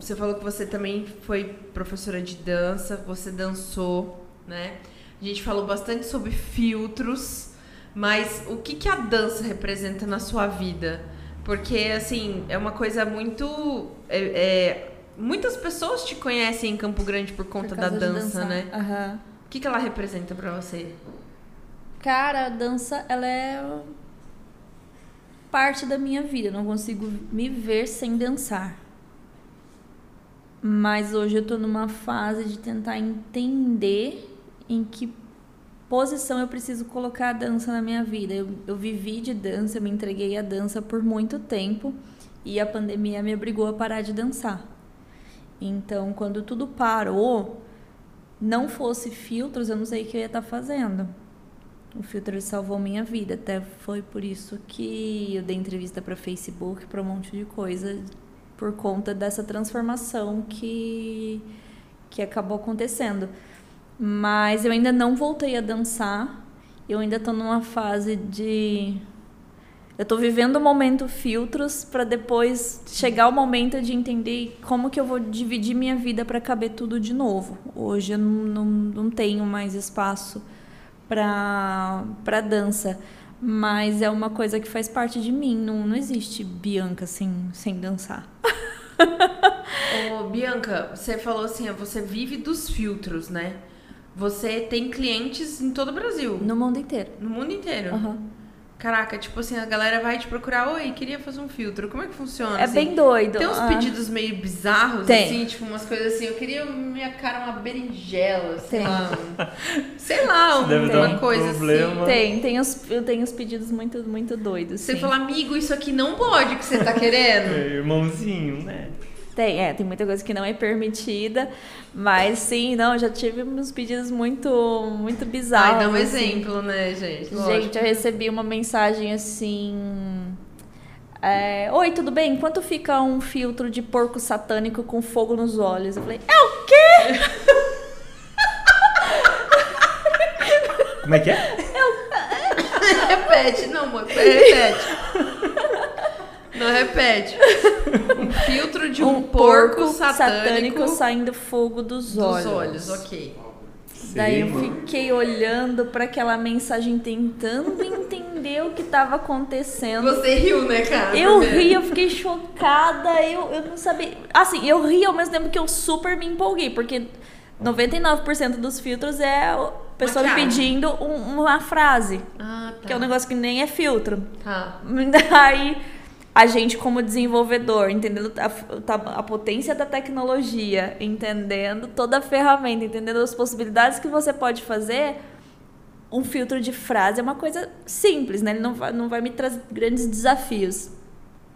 você falou que você também foi professora de dança, você dançou, né? A gente falou bastante sobre filtros, mas o que, que a dança representa na sua vida? Porque, assim, é uma coisa muito. É, é, muitas pessoas te conhecem em Campo Grande por conta por da dança, né? Uhum. O que, que ela representa para você? Cara, a dança, ela é parte da minha vida. Eu não consigo me ver sem dançar. Mas hoje eu tô numa fase de tentar entender em que posição eu preciso colocar a dança na minha vida. Eu, eu vivi de dança, eu me entreguei à dança por muito tempo e a pandemia me obrigou a parar de dançar. Então, quando tudo parou, não fosse filtros, eu não sei o que eu ia estar tá fazendo. O filtro salvou minha vida. Até foi por isso que eu dei entrevista para Facebook, para um monte de coisa por conta dessa transformação que, que acabou acontecendo. Mas eu ainda não voltei a dançar. Eu ainda estou numa fase de. Eu estou vivendo o momento filtros para depois chegar o momento de entender como que eu vou dividir minha vida para caber tudo de novo. Hoje eu não, não, não tenho mais espaço para dança mas é uma coisa que faz parte de mim. Não, não existe Bianca sem, sem dançar. Ô, Bianca, você falou assim, você vive dos filtros, né? Você tem clientes em todo o Brasil. No mundo inteiro. No mundo inteiro. Uhum. Caraca, tipo assim, a galera vai te procurar, oi, queria fazer um filtro. Como é que funciona? É assim? bem doido. Tem uns ah. pedidos meio bizarros, Tem. assim, tipo umas coisas assim, eu queria minha cara uma berinjela, sei Tem. lá. Um, sei lá, um, deve dar uma um coisa problema. assim. Tem, tem os, eu tenho os pedidos muito, muito doidos. Você sim. fala, amigo, isso aqui não pode que você tá querendo. É, irmãozinho, né? Tem, é, tem muita coisa que não é permitida, mas sim, não, já tive uns pedidos muito, muito bizarros. Ai, dá um assim. exemplo, né, gente? Lógico. Gente, eu recebi uma mensagem assim. é, Oi, tudo bem? Quanto fica um filtro de porco satânico com fogo nos olhos? Eu falei, é o quê? Como é que é? repete, não, amor, repete. Não repete. Um filtro de um, porco, satânico, saindo fogo dos, dos olhos. olhos, ok. Daí eu fiquei olhando para aquela mensagem, tentando entender o que estava acontecendo. Você riu, né, cara? Eu ri, eu fiquei chocada, eu, eu não sabia. Assim, eu ri ao mesmo tempo que eu super me empolguei, porque 99% dos filtros é a pessoa me pedindo um- uma frase, Ah, tá. que é um negócio que nem é filtro. Tá. Daí, a gente, como desenvolvedor, entendendo a, a- potência da tecnologia, entendendo toda a ferramenta, entendendo as possibilidades que você pode fazer, um filtro de frase é uma coisa simples, né? Ele não vai, não vai me trazer grandes desafios.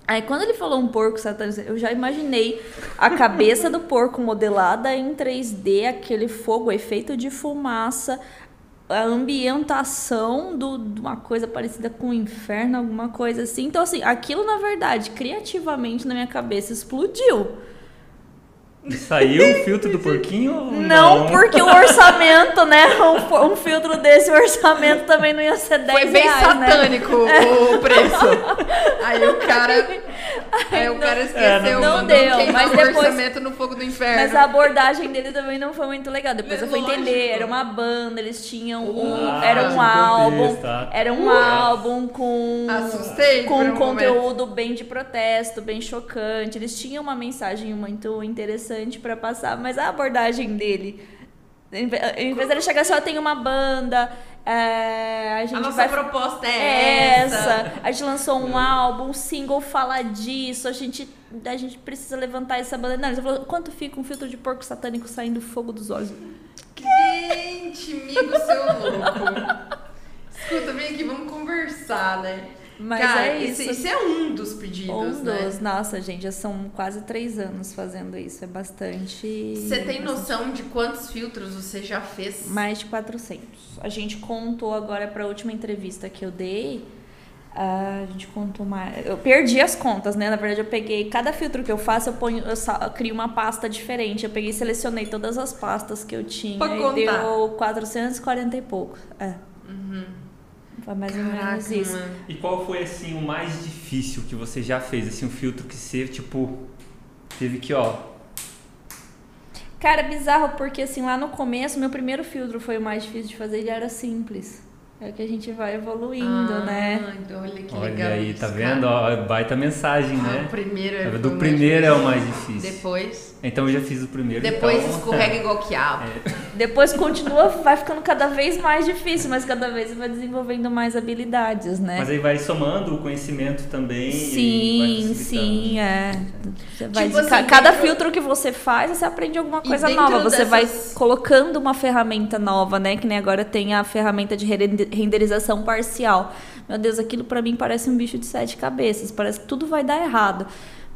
Aí, quando ele falou um porco eu já imaginei a cabeça do porco modelada em 3D, aquele fogo, efeito de fumaça, a ambientação do- de uma coisa parecida com o inferno, alguma coisa assim. Então, assim, aquilo, na verdade, criativamente na minha cabeça explodiu. E saiu o filtro do porquinho? ou Não, porque o orçamento, né? Um, um filtro desse, o orçamento também não ia ser 10 Foi bem reais, né? satânico o preço. Aí o cara. Aí o cara esqueceu, não mandou deu, mas o depois- no fogo do inferno. Mas a abordagem dele também não foi muito legal. Depois eu fui entender, era uma banda, eles tinham um, Ah, era um um álbum, tá. era um álbum com Assustei com um um conteúdo bem de protesto, bem chocante. Eles tinham uma mensagem muito interessante pra passar, mas a abordagem dele, em vez dele chegar só tem uma banda, é, a gente A nossa vai proposta é, é essa. essa. A gente lançou um álbum, um single fala disso. A gente, a gente precisa levantar essa bandeira. Não, falou, quanto fica um filtro de porco satânico saindo fogo dos olhos? Gente, amigo seu louco. Escuta, vem aqui, vamos conversar, né? Mas Cara, é isso. Isso é um dos pedidos, um né? dos. Nossa, gente, já são quase três anos fazendo isso. É bastante. Você tem noção de quantos filtros você já fez? Mais de 400. A gente contou agora para a última entrevista que eu dei. A gente contou mais. Eu perdi as contas, né? Na verdade, eu peguei cada filtro que eu faço, eu ponho, eu, sa- eu crio uma pasta diferente. Eu peguei e selecionei todas as pastas que eu tinha Pra e contar. deu 440 e pouco. É. Foi mais ou menos Caraca, isso. mano. E qual foi assim o mais difícil que você já fez? Assim, um filtro que você, tipo, teve que, ó. Cara, bizarro porque assim, lá no começo, meu primeiro filtro foi o mais difícil de fazer, ele era simples. É que a gente vai evoluindo, Ah, né? Olha que Olha legal. aí, isso, tá vendo? Ó, baita mensagem, Ah, né? O primeiro é Tá? Do primeiro é o mais difícil. Depois. Então eu já fiz o primeiro. Depois então, escorrega igual quiabo. Depois continua, vai ficando cada vez mais difícil, mas cada vez você vai desenvolvendo mais habilidades, né? Mas aí vai somando o conhecimento também. e vai Sim, sim, é. Você vai Tipo assim, cada dentro- filtro que você faz, você aprende alguma coisa nova. Você vai dessas- colocando uma ferramenta nova, né? Que nem agora tem a ferramenta de rende- renderização parcial. Meu Deus, aquilo pra mim parece um bicho de sete cabeças. Parece que tudo vai dar errado.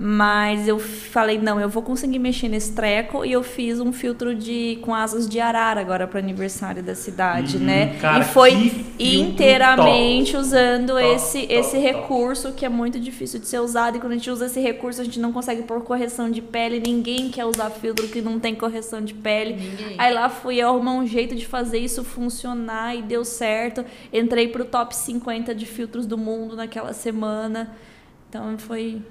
Mas eu falei, não, eu vou conseguir mexer nesse treco e eu fiz um filtro de com asas de arara agora para aniversário da cidade, Uhum, né? cara, e foi inteiramente usando Top, esse top, esse top. recurso que é muito difícil de ser usado e quando a gente usa esse recurso a gente não consegue pôr correção de pele, ninguém quer usar filtro que não tem correção de pele. Ninguém. Aí lá fui eu arrumar um jeito de fazer isso funcionar e deu certo. Entrei pro top 50 de filtros do mundo naquela semana. Então foi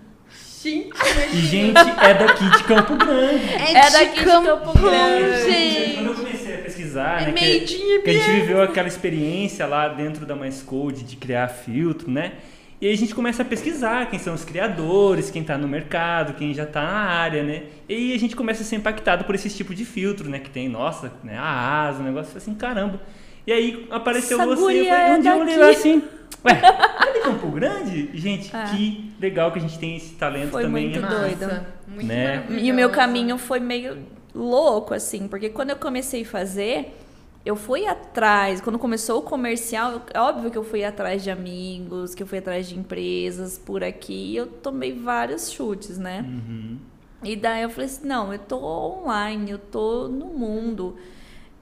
Gente, E, gente, é daqui de Campo Grande. é, É daqui de Campo Grande. gente. Quando eu comecei a pesquisar, É né, que, que a gente viveu aquela experiência lá dentro da Mais Code de criar filtro, né? E aí a gente começa a pesquisar quem são os criadores, quem tá no mercado, quem já tá na área, né? E aí a gente começa a ser impactado por esse tipo de filtro, né? Que tem, nossa, né, a asa, o negócio assim, caramba. E aí apareceu Essa você, eu falei, é um dia eu olhei assim, ué, é de Campo Grande? Gente, É. que legal que a gente tem esse talento Foi também. muito né? doido. Muito Né? E o meu caminho foi meio louco, assim, porque quando eu comecei a fazer, eu fui atrás. Quando começou o comercial, é óbvio que eu fui atrás de amigos, que eu fui atrás de empresas por aqui, e eu tomei vários chutes, né? Uhum. E daí eu falei assim, não, eu tô online, eu tô no mundo.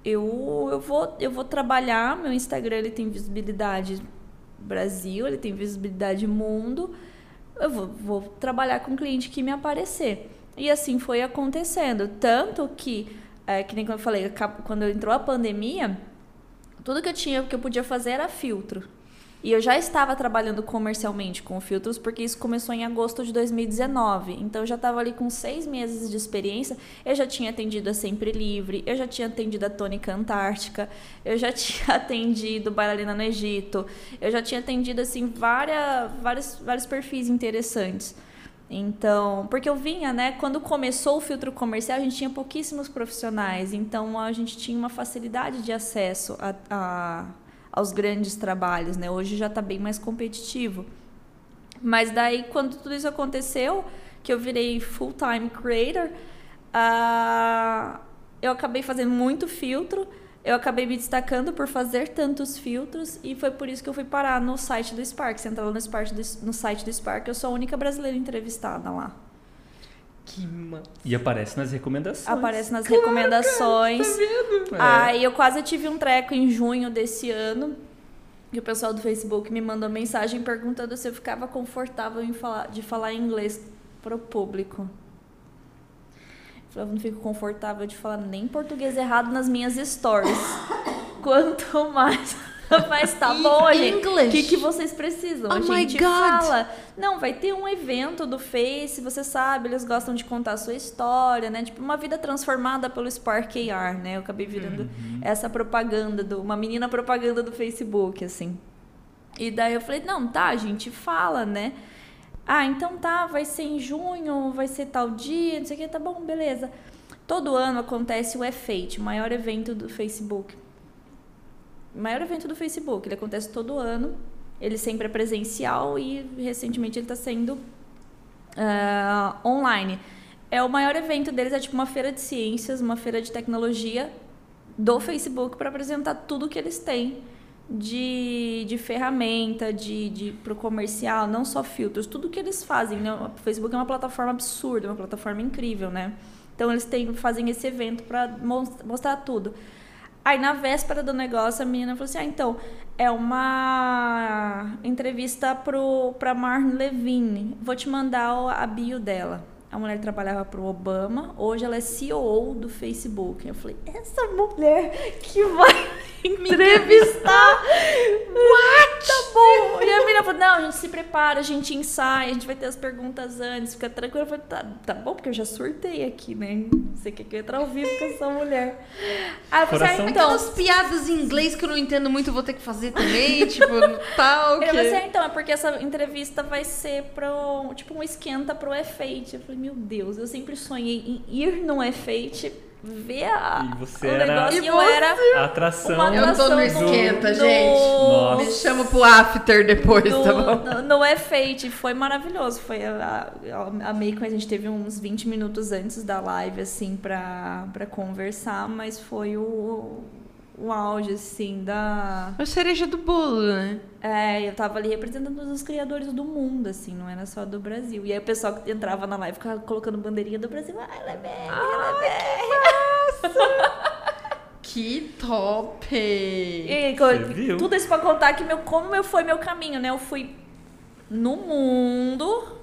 Eu, eu, vou, eu vou trabalhar, meu Instagram ele tem visibilidade Brasil, ele tem visibilidade mundo. Eu vou, vou trabalhar com cliente que me aparecer. E assim foi acontecendo. Tanto que, é, que nem quando eu falei, quando entrou a pandemia, tudo que eu tinha, que eu podia fazer era filtro. E eu já estava trabalhando comercialmente com filtros, porque isso começou em agosto de 2019. Então eu já estava ali com seis meses de experiência. Eu já tinha atendido a Sempre Livre, eu já tinha atendido a Tônica Antártica, eu já tinha atendido Bailarina no Egito, eu já tinha atendido assim várias, vários, vários perfis interessantes. Então, porque eu vinha, né? Quando começou o filtro comercial, a gente tinha pouquíssimos profissionais, então a gente tinha uma facilidade de acesso a, a- aos grandes trabalhos, né? Hoje já está bem mais competitivo. Mas daí, quando tudo isso aconteceu, que eu virei full-time creator, ah, eu acabei fazendo muito filtro, eu acabei me destacando por fazer tantos filtros e foi por isso que eu fui parar no site do Spark. Você entra lá no, Spark no site do Spark, eu sou a única brasileira entrevistada lá. Que massa. E aparece nas recomendações. Aparece nas recomendações. Tá É. Aí eu quase tive um treco em junho desse ano. Que o pessoal do Facebook me mandou mensagem perguntando se eu ficava confortável em falar, de falar inglês pro público. Eu falei, eu não fico confortável de falar nem português errado nas minhas stories. Quanto mais. Mas tá bom, gente. O que, que vocês precisam? Oh a my gente God. fala. Não, vai ter um evento do Face, você sabe, eles gostam de contar a sua história, né? Tipo, uma vida transformada pelo Spark AR, né? Eu acabei virando essa propaganda, do, uma menina propaganda do Facebook, assim. E daí eu falei, não, tá, a gente fala, né? Ah, então tá, vai ser em junho, vai ser tal dia, não sei o que, tá bom, beleza. Todo ano acontece o E-Fate, o maior evento do Facebook. O maior evento do Facebook, ele acontece todo ano. Ele sempre é presencial e recentemente ele está sendo ah, online. É o maior evento deles, é tipo uma feira de ciências, uma feira de tecnologia do Facebook para apresentar tudo que eles têm de, de ferramenta, de, de pro comercial, não só filtros, tudo que eles fazem. Né? O Facebook é uma plataforma absurda, uma plataforma incrível, né? Então eles têm, fazem esse evento para mostrar tudo. Aí na véspera do negócio a menina falou assim: "Ah, então, é uma entrevista pro para Marne Levine. Vou te mandar a bio dela." A mulher trabalhava para o Obama, hoje ela é CEO do Facebook. Eu falei, essa mulher que vai entrevistar. What? Tá bom. E a menina falou: não, a gente se prepara, a gente ensaia, a gente vai ter as perguntas antes, fica tranquila. Eu falei, tá, tá bom, porque eu já surtei aqui, né? Você quer que eu entre ao vivo com essa mulher. Aí eu falei, ah, então. Aquelas piadas em inglês que eu não entendo muito, vou ter que fazer também, tipo, tal. Ele falou assim, então, é porque essa entrevista vai ser pro, tipo, um esquenta pro E-Fate. Eu falei, meu Deus, eu sempre sonhei em ir no E-Fate ver a, E você o era- negócio. E eu era A atração. Eu tô no esquenta, do- gente. Nossa. Me chama pro after depois, tá bom? no, no é fate foi maravilhoso foi a, a, amei quando a gente teve uns 20 minutos antes da live assim pra, pra conversar mas foi o, o auge assim da A cereja do bolo, né? é eu tava ali representando os criadores do mundo assim não era só do Brasil e aí o pessoal que entrava na live ficava colocando bandeirinha do Brasil ah, ela é bem, ela é bem. Que top! E Você viu? tudo isso pra contar que meu, como eu foi meu caminho, né? Eu fui no mundo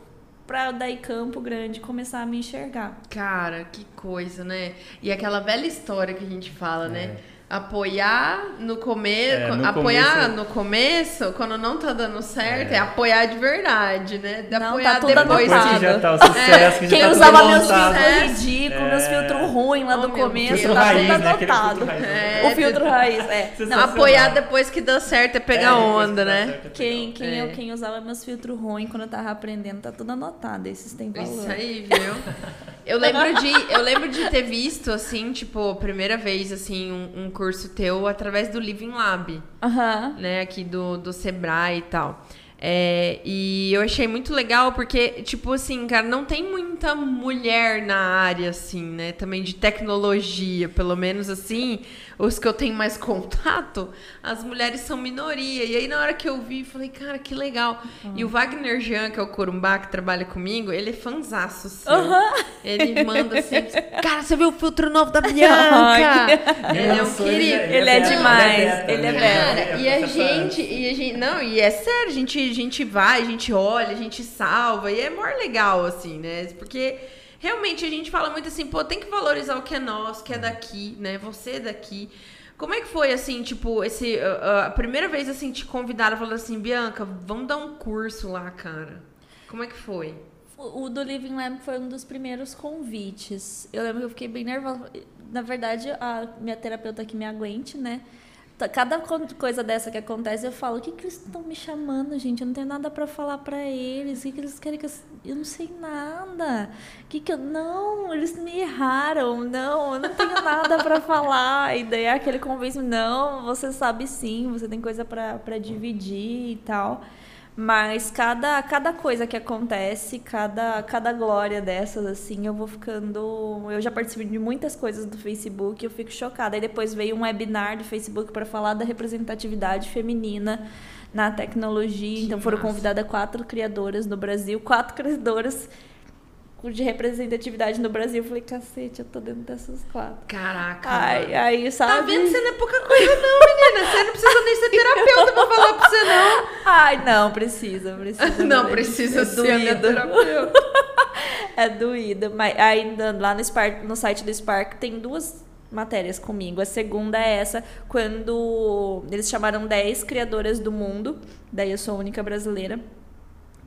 pra daí Campo Grande começar a me enxergar. Cara, que coisa, né? E aquela velha história que a gente fala, né? É. Apoiar no começo. É, no apoiar começo- no começo, quando não tá dando certo, é, É. apoiar de verdade, né? De Não, apoiar tá tudo depois que já tá o sucesso, que já Quem tá usava tudo meus filtros ridículos, meus É. filtros ruins lá Oh, do começo, Filtro tá raiz, tudo né? Aquele anotado. filtro raiz. É. O filtro raiz, é. Não. Apoiar depois que dá certo é pegar É, onda, né? certo é quem, quem, É. eu, quem usava meus filtros ruins quando eu tava aprendendo, tá tudo anotado. Esses têm valor. Isso aí, viu? Eu lembro de, eu lembro de ter visto, assim, tipo, primeira vez, assim, um, um curso teu através do Living Lab, Aham. né, aqui do, do Sebrae e tal. É, e eu achei muito legal porque, tipo assim, cara, não tem muita mulher na área, assim, né? Também de tecnologia, pelo menos assim, os que eu tenho mais contato, as mulheres são minoria. E aí, na hora que eu vi, falei, cara, que legal. E o Wagner Jean, que é o Corumbá, que trabalha comigo, ele é fanzaço, assim. Ele manda assim, cara, você viu o filtro novo da Bianca? ele é um Nossa, querido. Ele é demais, ele é né? Cara, e a gente, e a gente, não, e é sério, a gente, a gente vai, a gente olha, a gente salva, e é maior legal, assim, né? Porque realmente a gente fala muito assim, pô, tem que valorizar o que é nosso, que é daqui, né? Você é daqui. Como é que foi, assim, tipo, esse, a, primeira vez, assim, te convidaram, falando assim, Bianca, vamos dar um curso lá, cara. Como é que foi? O o do Living Lab foi um dos primeiros convites. Eu lembro que eu fiquei bem nervosa. Na verdade, a minha terapeuta que me aguente, né? Tá- Cada coisa dessa que acontece, eu falo: o que, que eles estão me chamando, gente? Eu não tenho nada pra falar pra eles. O que, que eles querem que eu. Eu não sei nada. O que, que eu. Não, eles me erraram. Não, eu não tenho nada pra falar. E daí é aquele convite: não, você sabe sim, você tem coisa pra dividir e tal. Mas cada, cada coisa que acontece, cada, cada glória dessas, assim, eu vou ficando. Eu já participei de muitas coisas do Facebook, eu fico chocada. Aí depois veio um webinar do Facebook para falar da representatividade feminina na tecnologia. então foram massa. convidadas quatro criadoras no Brasil, quatro criadoras de representatividade no Brasil. Eu falei, cacete, eu tô dentro dessas quatro. Caraca. Ai, aí, sabe? Tá vendo? Você não é pouca coisa, não, menina. Você não precisa nem ser terapeuta pra falar pra você, não. Ai, não, precisa, precisa. Não É precisa ser a minha doído. terapeuta. É doído. Mas ainda lá no, Spark, no site do Spark tem duas matérias comigo. A segunda é essa, quando eles chamaram 10 criadoras do mundo, daí eu sou a única brasileira,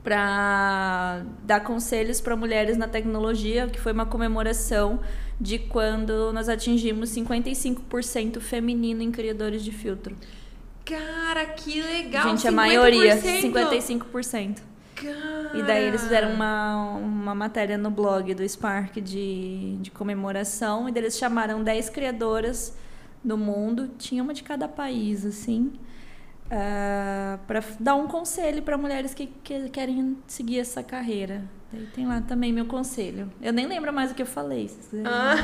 para dar conselhos para mulheres na tecnologia, que foi uma comemoração de quando nós atingimos 55% feminino em criadores de filtro. Cara, que legal. Gente, a maioria, 50%. 55%. Cara. E daí eles fizeram uma, uma matéria no blog do Spark de, de comemoração. E daí eles chamaram 10 criadoras do mundo, tinha uma de cada país, assim, para dar um conselho para mulheres que, que querem seguir essa carreira. Daí tem lá também meu conselho. Eu nem lembro mais o que eu falei. Ah,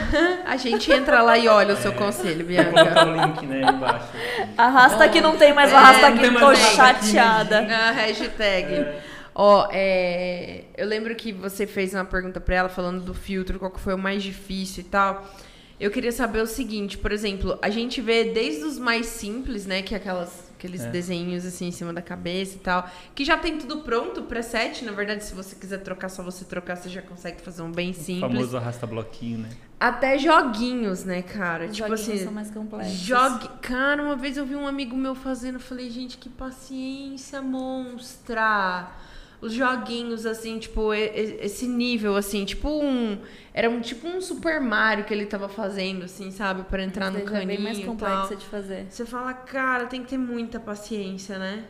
a gente entra lá e olha o seu conselho, Vou colocar Bianca. o link, né, embaixo. Arrasta aqui, não tem mais É, arrasta aqui, tô arrasta aqui, chateada. A hashtag. Ó, é, eu lembro que você fez uma pergunta pra ela falando do filtro, qual que foi o mais difícil e tal. Eu queria saber o seguinte, por exemplo, a gente vê desde os mais simples, né, que é aquelas aqueles É. desenhos assim em cima da cabeça e tal, que já tem tudo pronto, preset, na verdade, se você quiser trocar, só você trocar, você já consegue fazer um bem O simples. famoso arrasta-bloquinho, né? Até joguinhos, né, cara? Os tipo joguinhos assim, são mais complexos. Jogue. Cara, uma vez eu vi um amigo meu fazendo, eu falei, gente, que paciência monstra. Os joguinhos, assim, tipo, esse nível, assim, tipo um. Era um tipo um Super Mario que ele tava fazendo, assim, sabe? Pra entrar no já é caninho. bem mais complexa de fazer. Você fala, cara, tem que ter muita paciência, né?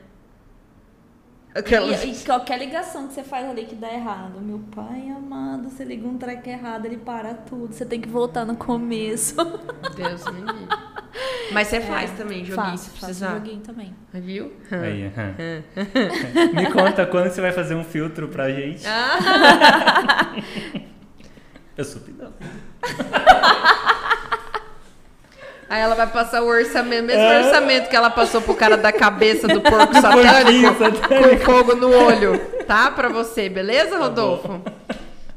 Aquela. E, e qualquer ligação que você faz ali que dá errado. Meu pai amado, você liga um treco errado, ele para tudo. Você tem que voltar no começo. Deus me livre. Mas você faz também, joguinho, Faço, se faço precisar. joguinho também. Viu? Aí, aham. Me conta quando você vai fazer um filtro pra gente. Ah. Eu sou pidão. Aí ela vai passar o orçamento, mesmo É. orçamento que ela passou pro cara da cabeça do porco satânico satânico. com fogo no olho, tá? Pra você, beleza, Rodolfo?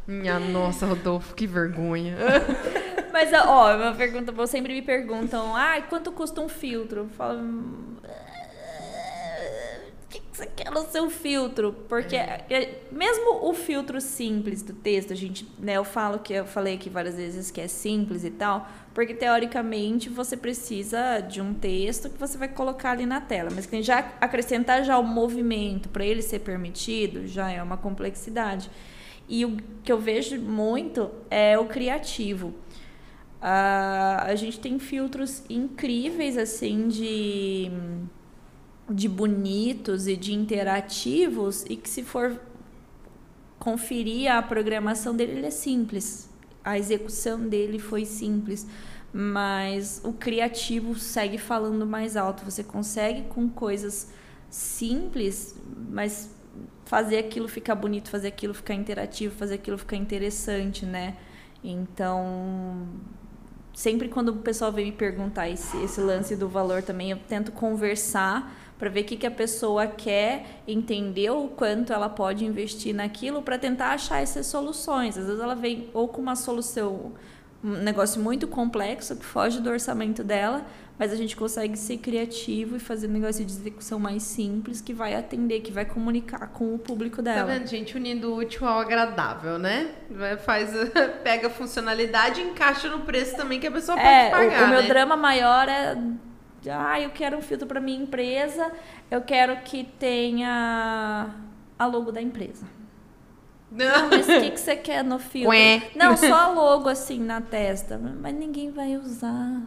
Minha nossa, Rodolfo, que vergonha. Mas, ó, uma pergunta, vocês sempre me perguntam, ah, quanto custa um filtro? Eu falo, "Hum, que que você quer no seu filtro? Porque é, mesmo o filtro simples do texto, a gente, né, eu falo que eu falei aqui várias vezes que é simples e tal, porque teoricamente você precisa de um texto que você vai colocar ali na tela, mas que já acrescentar já o movimento para ele ser permitido já é uma complexidade. E o que eu vejo muito é o criativo. Ah, a gente tem filtros incríveis, assim, de, de bonitos e de interativos, e que se for conferir a programação dele, ele é simples. A execução dele foi simples. Mas o criativo segue falando mais alto. Você consegue com coisas simples, mas fazer aquilo ficar bonito, fazer aquilo ficar interativo, fazer aquilo ficar interessante, né? Então, sempre quando o pessoal vem me perguntar esse, esse lance do valor também, eu tento conversar para ver o que, que a pessoa quer, entender o quanto ela pode investir naquilo para tentar achar essas soluções. Às vezes ela vem ou com uma solução, um negócio muito complexo que foge do orçamento dela, mas a gente consegue ser criativo e fazer um negócio de execução mais simples que vai atender, que vai comunicar com o público Tá dela. vendo, gente? Unindo o útil ao agradável, né? Faz, pega a funcionalidade e encaixa no preço também que a pessoa É, pode o- pagar, o, meu né? drama maior é. Ah, eu quero um filtro para minha empresa, eu quero que tenha a logo da empresa. Não, mas o que, que você quer no filtro? Ué. Não, só a logo assim na testa. Mas ninguém vai usar.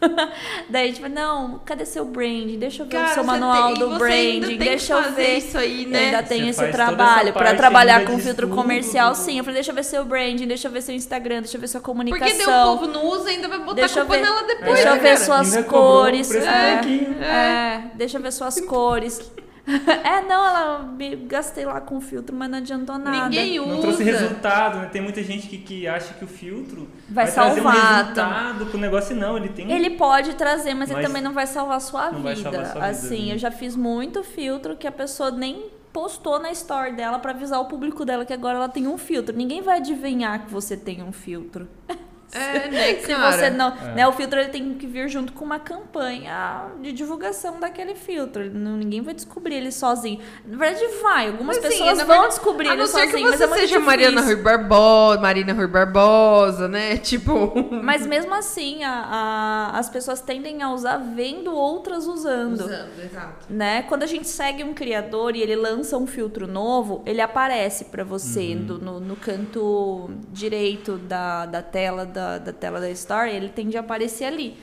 Daí, tipo, não, cadê seu branding? Deixa eu ver Cara, o seu manual tem- do branding. tem deixa eu ver. isso aí, Eu né? ainda Você esse trabalho para trabalhar com filtro estudo. comercial. Sim, eu falei, deixa eu ver seu branding, deixa eu ver seu Instagram, deixa eu ver sua comunicação. Porque daí o povo não usa ainda vai botar Deixa a culpa ver, nela depois, deixa eu né, ver suas cores. É, é, deixa eu ver suas cores. é, não, ela me gastei lá com filtro, mas não adiantou nada. Ninguém usa. Não trouxe resultado, né? Tem muita gente que, que acha que o filtro Vai trazer um salvar, resultado pro negócio não, ele tem Ele pode trazer, mas, ele Mas também não vai salvar a sua não vai vida. salvar a sua vida, assim, né? eu já fiz muito filtro que a pessoa nem postou na story dela pra avisar o público dela que agora ela tem um filtro. Ninguém vai adivinhar que você tem um filtro. É, né, Se cara? você não, É. né, o filtro ele tem que vir junto com uma campanha de divulgação daquele filtro. Não- ninguém vai descobrir ele sozinho. Na verdade vai, algumas Mas, assim, pessoas na vão verdade, descobrir A ele não ser que sozinho, mas você é muito seja difícil. Mariana Rui Barbosa, Marina Rui Barbosa, né? Tipo... Mas mesmo assim, a- a- as pessoas tendem a usar vendo outras usando. Usando, exato. Né? Quando a gente segue um criador e ele lança um filtro novo, ele aparece para você do- no, no canto direito da, da tela da, da tela da Story, ele tende a aparecer ali.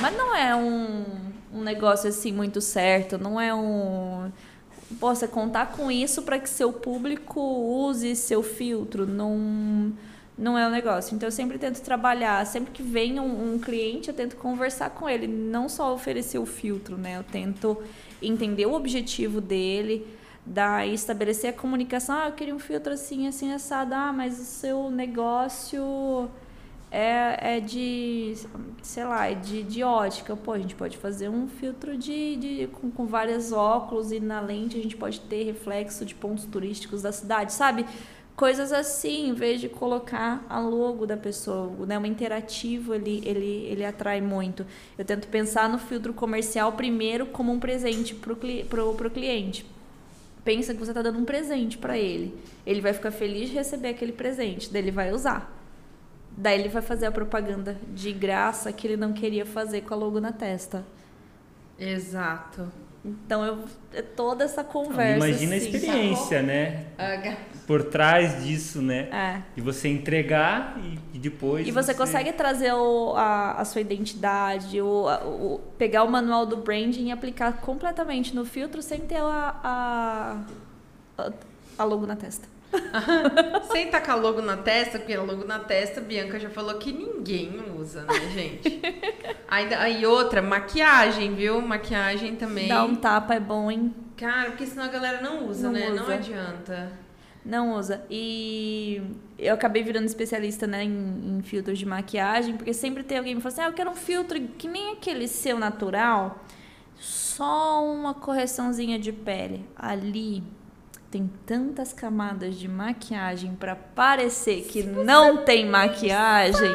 Mas não é um, um negócio assim muito certo, não é um você contar com isso para que seu público use seu filtro, não não é o negócio. Então eu sempre tento trabalhar, sempre que vem um, um cliente, eu tento conversar com ele, não só oferecer o filtro, né? Eu tento entender o objetivo dele, Daí estabelecer a comunicação, ah, eu queria um filtro assim, assim, assado, ah, mas o seu negócio é, é de, sei lá, é de, de ótica. Pô, a gente pode fazer um filtro de, de com, com vários óculos e na lente a gente pode ter reflexo de pontos turísticos da cidade, sabe? Coisas assim, em vez de colocar a logo da pessoa, né? O interativo ele, ele, ele atrai muito. Eu tento pensar no filtro comercial primeiro como um presente para o pro, pro cliente. Pensa que você está dando um presente para ele. Ele vai ficar feliz de receber aquele presente, daí ele vai usar. Daí ele vai fazer a propaganda de graça que ele não queria fazer com a logo na testa. Exato. Então eu é toda essa conversa. Imagina a assim, experiência, né? Ah, Por trás disso, né? É. E você entregar e, e depois. E você consegue trazer o, a, a sua identidade, o, a- o- pegar o manual do branding e aplicar completamente no filtro sem ter a, a, a- a logo na testa. Sem tacar logo na testa, porque logo na testa, Bianca já falou que ninguém usa, né, gente? Ainda, aí outra, maquiagem, viu? Maquiagem também. Dar um tapa é bom, hein? Cara, porque senão a galera não usa, Não né? Não usa. adianta. Não usa. E eu acabei virando especialista né, em, em filtros de maquiagem, porque sempre tem alguém que me fala assim: ah, eu quero um filtro que nem aquele seu natural, só uma correçãozinha de pele. Ali tem tantas camadas de maquiagem pra parecer que não tem maquiagem.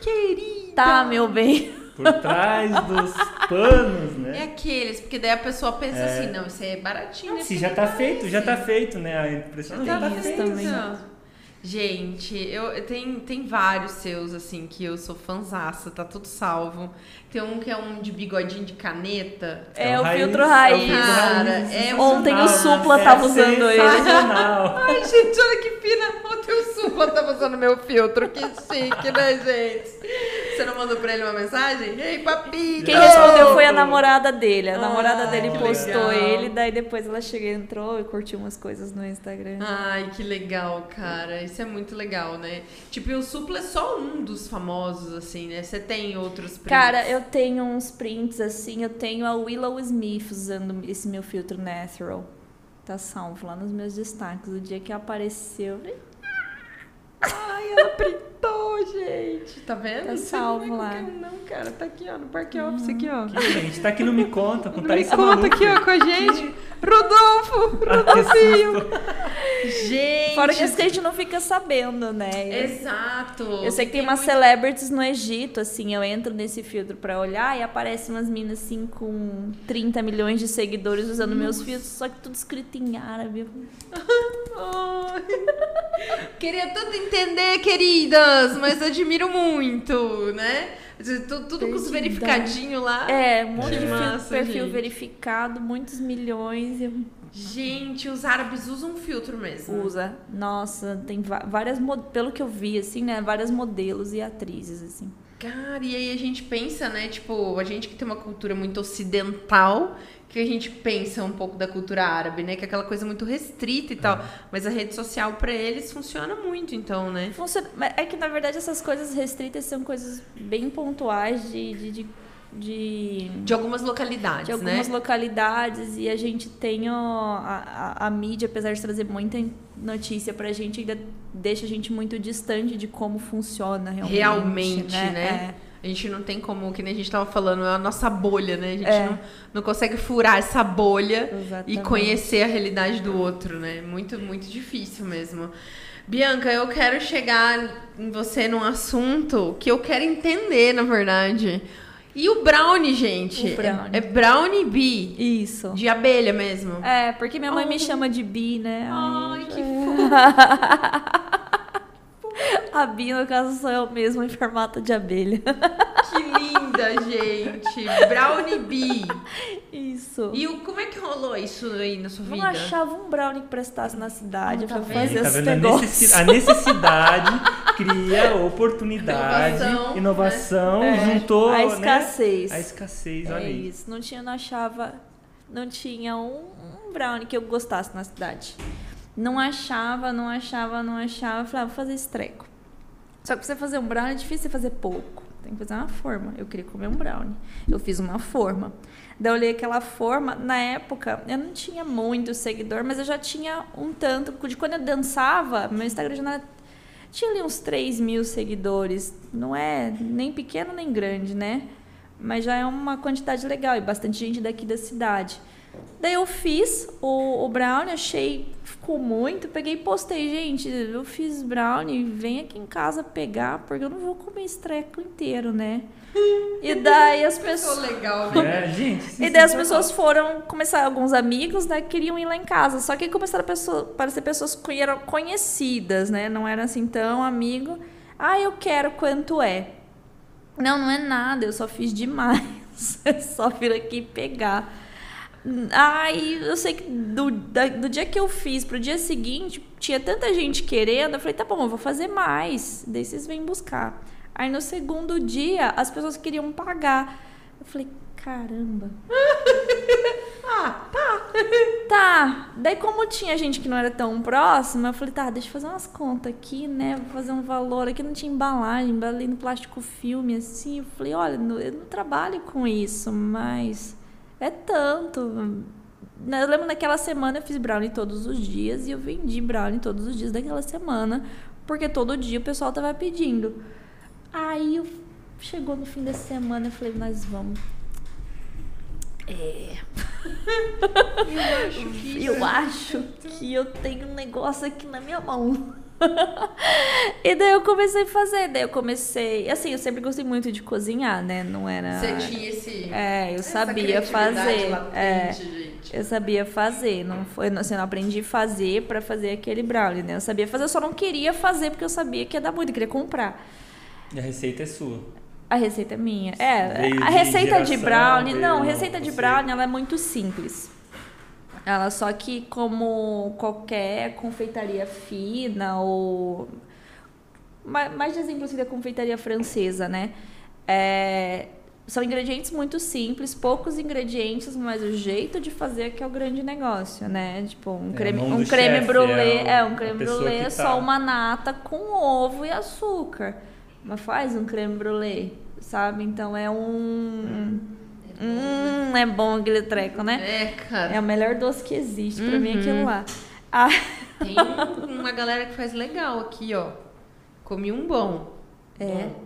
Querida! Tá, meu bem. Por trás dos panos, É né? aqueles, porque daí a pessoa pensa É. assim, não, isso aí é baratinho. Se isso já não tá feito, já tá feito, né? A impressão já Tem tá isso feita. também. Gente, eu, tem, tem vários seus, assim, que eu sou fanzaça, tá tudo salvo. Tem um que é um de bigodinho de caneta. É, o o raiz, filtro é o raiz. filtro Cara, raiz, é sensacional, Ontem o né? Supla É tava usando ele. Ai, gente, olha que fina. O teu supla tá usando meu filtro. Que chique, né, gente? Você não mandou pra ele uma mensagem? Ei, papito! Quem respondeu foi a namorada dele. A namorada Ai, dele postou legal. ele, daí depois ela chegou, entrou e curtiu umas coisas no Instagram. Ai, que legal, cara. Isso é muito legal, né? Tipo, e o Supla é só um dos famosos, assim, né? Você tem outros prints. Cara, eu tenho uns prints assim, eu tenho a Willow Smith usando esse meu filtro natural. Tá salvo lá nos meus destaques. O dia que apareceu, eu falei, Ai, ela printou, gente. Tá vendo? Tá salvo não é lá. um, Não, cara. Tá aqui, ó, no Parque Office, aqui, ó. Que gente, tá aqui no Me Conta, com Me Thaís conta Maluco. aqui, ó, com a gente. Rodolfo! Ah, que susto. Gente! fora que a gente não fica sabendo, né? Exato. Eu sei que tem umas muito- celebrities no Egito, assim, eu entro nesse filtro pra olhar e aparece umas minas assim com 30 milhões de seguidores usando meus filtros, só que tudo escrito em árabe. Queria tudo entender, queridas, mas admiro muito, né? Tudo, tudo com os verificadinhos lá. É, um monte Que de massa, perfil gente. verificado, muitos milhões. Gente, os árabes usam filtro mesmo. Usa. Nossa, tem várias, pelo que eu vi, assim, né? Várias modelos e atrizes, assim. Cara, e aí a gente pensa, né? Tipo, a gente que tem uma cultura muito ocidental, que a gente pensa um pouco da cultura árabe, né? Que é aquela coisa muito restrita e tal. Mas a rede social pra eles funciona muito, então, né? Funciona, é que, na verdade, essas coisas restritas são coisas bem pontuais de... de, de, de- De algumas localidades, de algumas né? localidades e a gente tem ó, a, a, a mídia, apesar de trazer muita notícia pra gente, ainda deixa a gente muito distante de como funciona realmente. Realmente, né? né? A gente não tem como, que nem a gente tava falando, é a nossa bolha, né? A gente É. não, não consegue furar essa bolha É, e exatamente. conhecer a realidade do outro, né? Muito, muito difícil mesmo. Bianca, eu quero chegar em você num assunto que eu quero entender, na verdade. E o brownie, gente? O brownie. É, é brownie bee. Isso. De abelha mesmo. É, porque minha mãe Oh. me chama de Bi, né? Ai, que A Bi, no caso, sou eu mesma em formato de abelha. Que linda, gente. Brownie bee. Isso. E o, como é que rolou isso aí na sua Não vida? achava um brownie que prestasse na cidade Ah, tá pra vendo? fazer Tá esse vendo? A, negócio. necessi- a necessidade cria oportunidade, Inovação, inovação, É, juntou a né, escassez. a escassez, olha É aí. isso. Não tinha, não achava. Não tinha um, um brownie que eu gostasse na cidade. Não achava, não achava, não achava. Eu falei, ah, vou fazer esse treco. Só que pra você fazer um brownie é difícil você fazer pouco. tem que fazer uma forma. Eu queria comer um brownie. Eu fiz uma forma. Daí eu olhei aquela forma. Na época, eu não tinha muito seguidor, mas eu já tinha um tanto. De quando eu dançava, meu Instagram já não era tinha ali uns 3 mil seguidores. Não é nem pequeno nem grande, né? Mas já é uma quantidade legal e bastante gente daqui da cidade. Daí eu fiz o, o brownie, achei, ficou muito. Peguei e postei, gente, eu fiz brownie, vem aqui em casa pegar, porque eu não vou comer esse treco inteiro, né? E daí as Pessoa pessoas. legal, né? É, gente. E daí as pessoas foram começar, alguns amigos, né, queriam ir lá em casa. Só que começaram a pessoa, parecer pessoas que eram conhecidas, né? Não eram assim tão amigo. Ah, eu quero quanto é. Não, não é nada, eu só fiz demais. É só vir aqui pegar. Aí eu sei que do, da- do dia que eu fiz pro dia seguinte, tinha tanta gente querendo, eu falei, tá bom, eu vou fazer mais. Daí vocês vêm buscar. Aí no segundo dia, as pessoas queriam pagar. Eu falei, caramba. Ah, tá. Tá. Daí, como tinha gente que não era tão próxima, eu falei, tá, deixa eu fazer umas contas aqui, né? Vou fazer um valor. Aqui não tinha embalagem, embalei no plástico filme, assim. Eu falei, olha, eu não trabalho com isso, mas é tanto. Eu lembro naquela semana eu fiz brownie todos os dias e eu vendi brownie todos os dias daquela semana, porque todo dia o pessoal tava pedindo. Aí eu- chegou no fim da semana, eu falei, nós vamos. É. Eu acho que eu tenho um negócio aqui na minha mão. e daí eu comecei a fazer, daí eu comecei. Assim, eu sempre gostei muito de cozinhar, né? Não era. Você tinha esse. É, eu essa sabia fazer. latente, É. gente. Eu sabia fazer, não foi, assim, eu não aprendi a fazer pra fazer aquele brownie, né? Eu sabia fazer, eu só não queria fazer porque eu sabia que ia dar muito, eu queria comprar. E a receita é sua. A receita é minha. É, Veio a de receita de geração, brownie, veio- não, receita de brownie ela é muito simples. Ela só que como qualquer confeitaria fina ou ma- mais de exemplo assim da confeitaria francesa, né? É, são ingredientes muito simples, poucos ingredientes, mas o jeito de fazer é que é o grande negócio, né? Tipo, um É, creme, mão um do creme brulee, é é, um creme brulee é tá- só uma nata com ovo e açúcar. Mas faz um creme brulee, sabe? Então é um. Hum, é bom aquele treco, né? É, cara. É o melhor doce que existe pra mim Uhum. aquilo lá. Ah, Tem um- uma galera que faz legal aqui, ó. Comi um bom. É? Bom.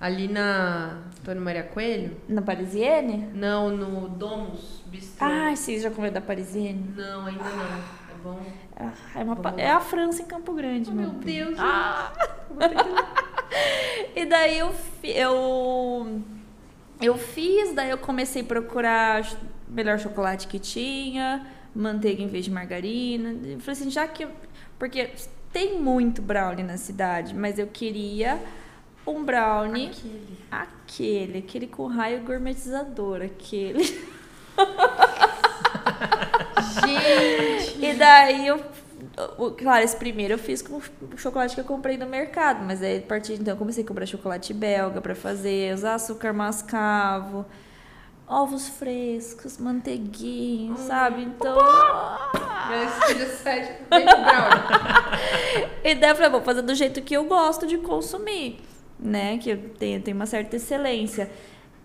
Ali na Antônio Maria Coelho? na Parisienne? Não, no Domus Bistrô. Ah, sim, já comeu da Parisienne? Não, ainda não. É bom. Ah, é, pa- é a França em Campo Grande, Oh, meu. Deus. Ah! e daí eu, eu eu fiz, daí eu comecei a procurar ch- melhor chocolate que tinha, manteiga em vez de margarina. Eu falei assim, já que eu- porque tem muito brownie na cidade, mas eu queria um brownie Aquele. aquele, aquele com raio gourmetizador, aquele. Gente! E daí eu. Claro, esse primeiro eu fiz com o chocolate que eu comprei no mercado, mas aí a partir de então eu comecei a comprar chocolate belga pra fazer, usar açúcar mascavo, ovos frescos, manteiguinha, sabe? Então. Esse dia 7 bem com brownie. E daí eu falei, vou fazer do jeito que eu gosto de consumir, né? Que eu tenho, tenho uma certa excelência.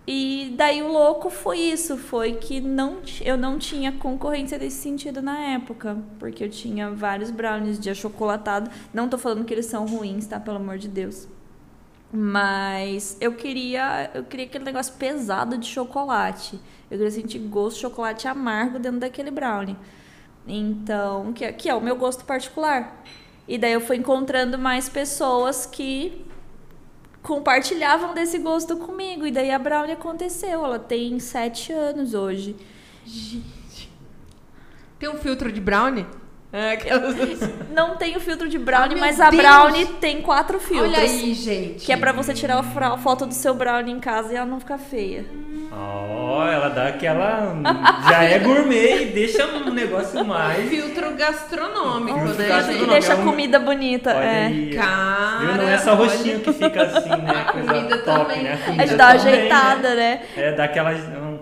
E daí o louco foi isso, foi que não, eu não tinha concorrência desse sentido na época, porque eu tinha vários brownies de achocolatado. Não tô falando que eles são ruins, tá? Pelo amor de Deus. Mas eu queria, eu queria aquele negócio pesado de chocolate. Eu queria sentir gosto de chocolate amargo dentro daquele brownie. Então, que, é- que é o meu gosto particular. E daí eu fui encontrando mais pessoas que compartilhavam desse gosto comigo. E daí a Brownie aconteceu. Ela tem sete anos hoje. Tem um filtro de brownie? É, aquelas... Não tem o filtro de Brownie, Ah, meu mas a Deus! Brownie tem quatro filtros. Olha aí, gente. Que é pra você tirar a foto do seu Brownie em casa e ela não ficar feia. Ó, ela dá aquela. Já é gourmet e deixa um negócio mais. Filtro gastronômico, Filtro né, E gastronômico. gente? deixa a é comida bonita. Olha é. aí. Cara, Viu? Não é só olha- roxinho que fica assim, né? A Coisa comida top, também. né? A gente comida dá uma também, ajeitada, né? né? É, dá aquela. um,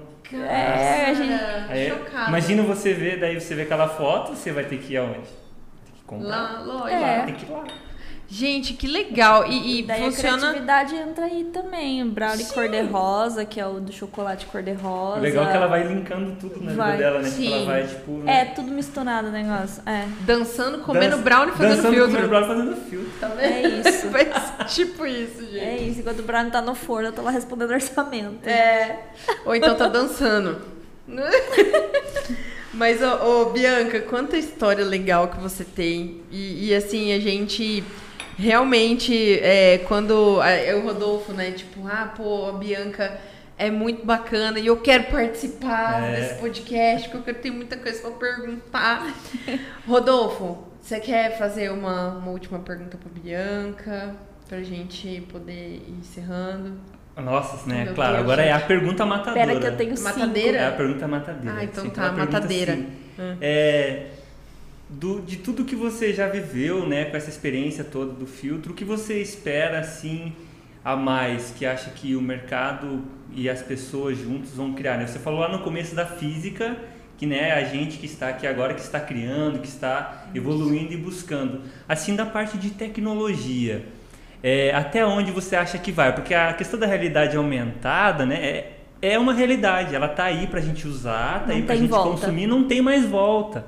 É, a gente- Cara, Aí, chocada. imagina você ver, daí você vê aquela foto, você vai ter que ir aonde? Tem que comprar. Lá, loja. É. Tem que ir lá. Gente, que legal. E, e E daí a funciona. criatividade entra aí também. O brownie cor-de-rosa, que é o do chocolate cor-de-rosa. Legal é que ela vai linkando tudo na Vai. vida dela, né? Tipo, Sim. ela vai, tipo. É, né? tudo misturado o negócio. É, Dançando, comendo Dan- brownie, fazendo dançando, filtro. comendo brownie, fazendo filtro. Tá vendo? é isso. Tipo isso, gente. É isso. Enquanto o brownie tá no forno, eu tô lá respondendo orçamento. É. Ou então tá dançando. Mas, ô, ô, Bianca, quanta história legal que você tem. E, e, assim, a gente realmente, é, quando a- eu, Rodolfo, né, tipo, ah, pô, a Bianca é muito bacana e eu quero participar É. desse podcast, porque eu tenho muita coisa pra perguntar. Rodolfo, você quer fazer uma, uma última pergunta pra Bianca? Pra gente poder ir encerrando? Nossa, né? Meu claro, Deus, agora é a gente. pergunta matadora. Espera que eu tenho cinco. Matadeira? É a pergunta matadeira. Ah, então Sim, tá, matadeira. assim, Hum. É, do, de tudo que você já viveu, né, com essa experiência toda do filtro, o que você espera, assim, a mais, que acha que o mercado e as pessoas juntos vão criar, né? Você falou lá no começo da física, que né, a gente que está aqui agora, que está criando, que está evoluindo e buscando. Assim, da parte de tecnologia, é, até onde você acha que vai? Porque a questão da realidade aumentada, né, é, é uma realidade, ela tá aí pra gente usar, tá Não aí pra tem gente volta. consumir, não tem mais volta.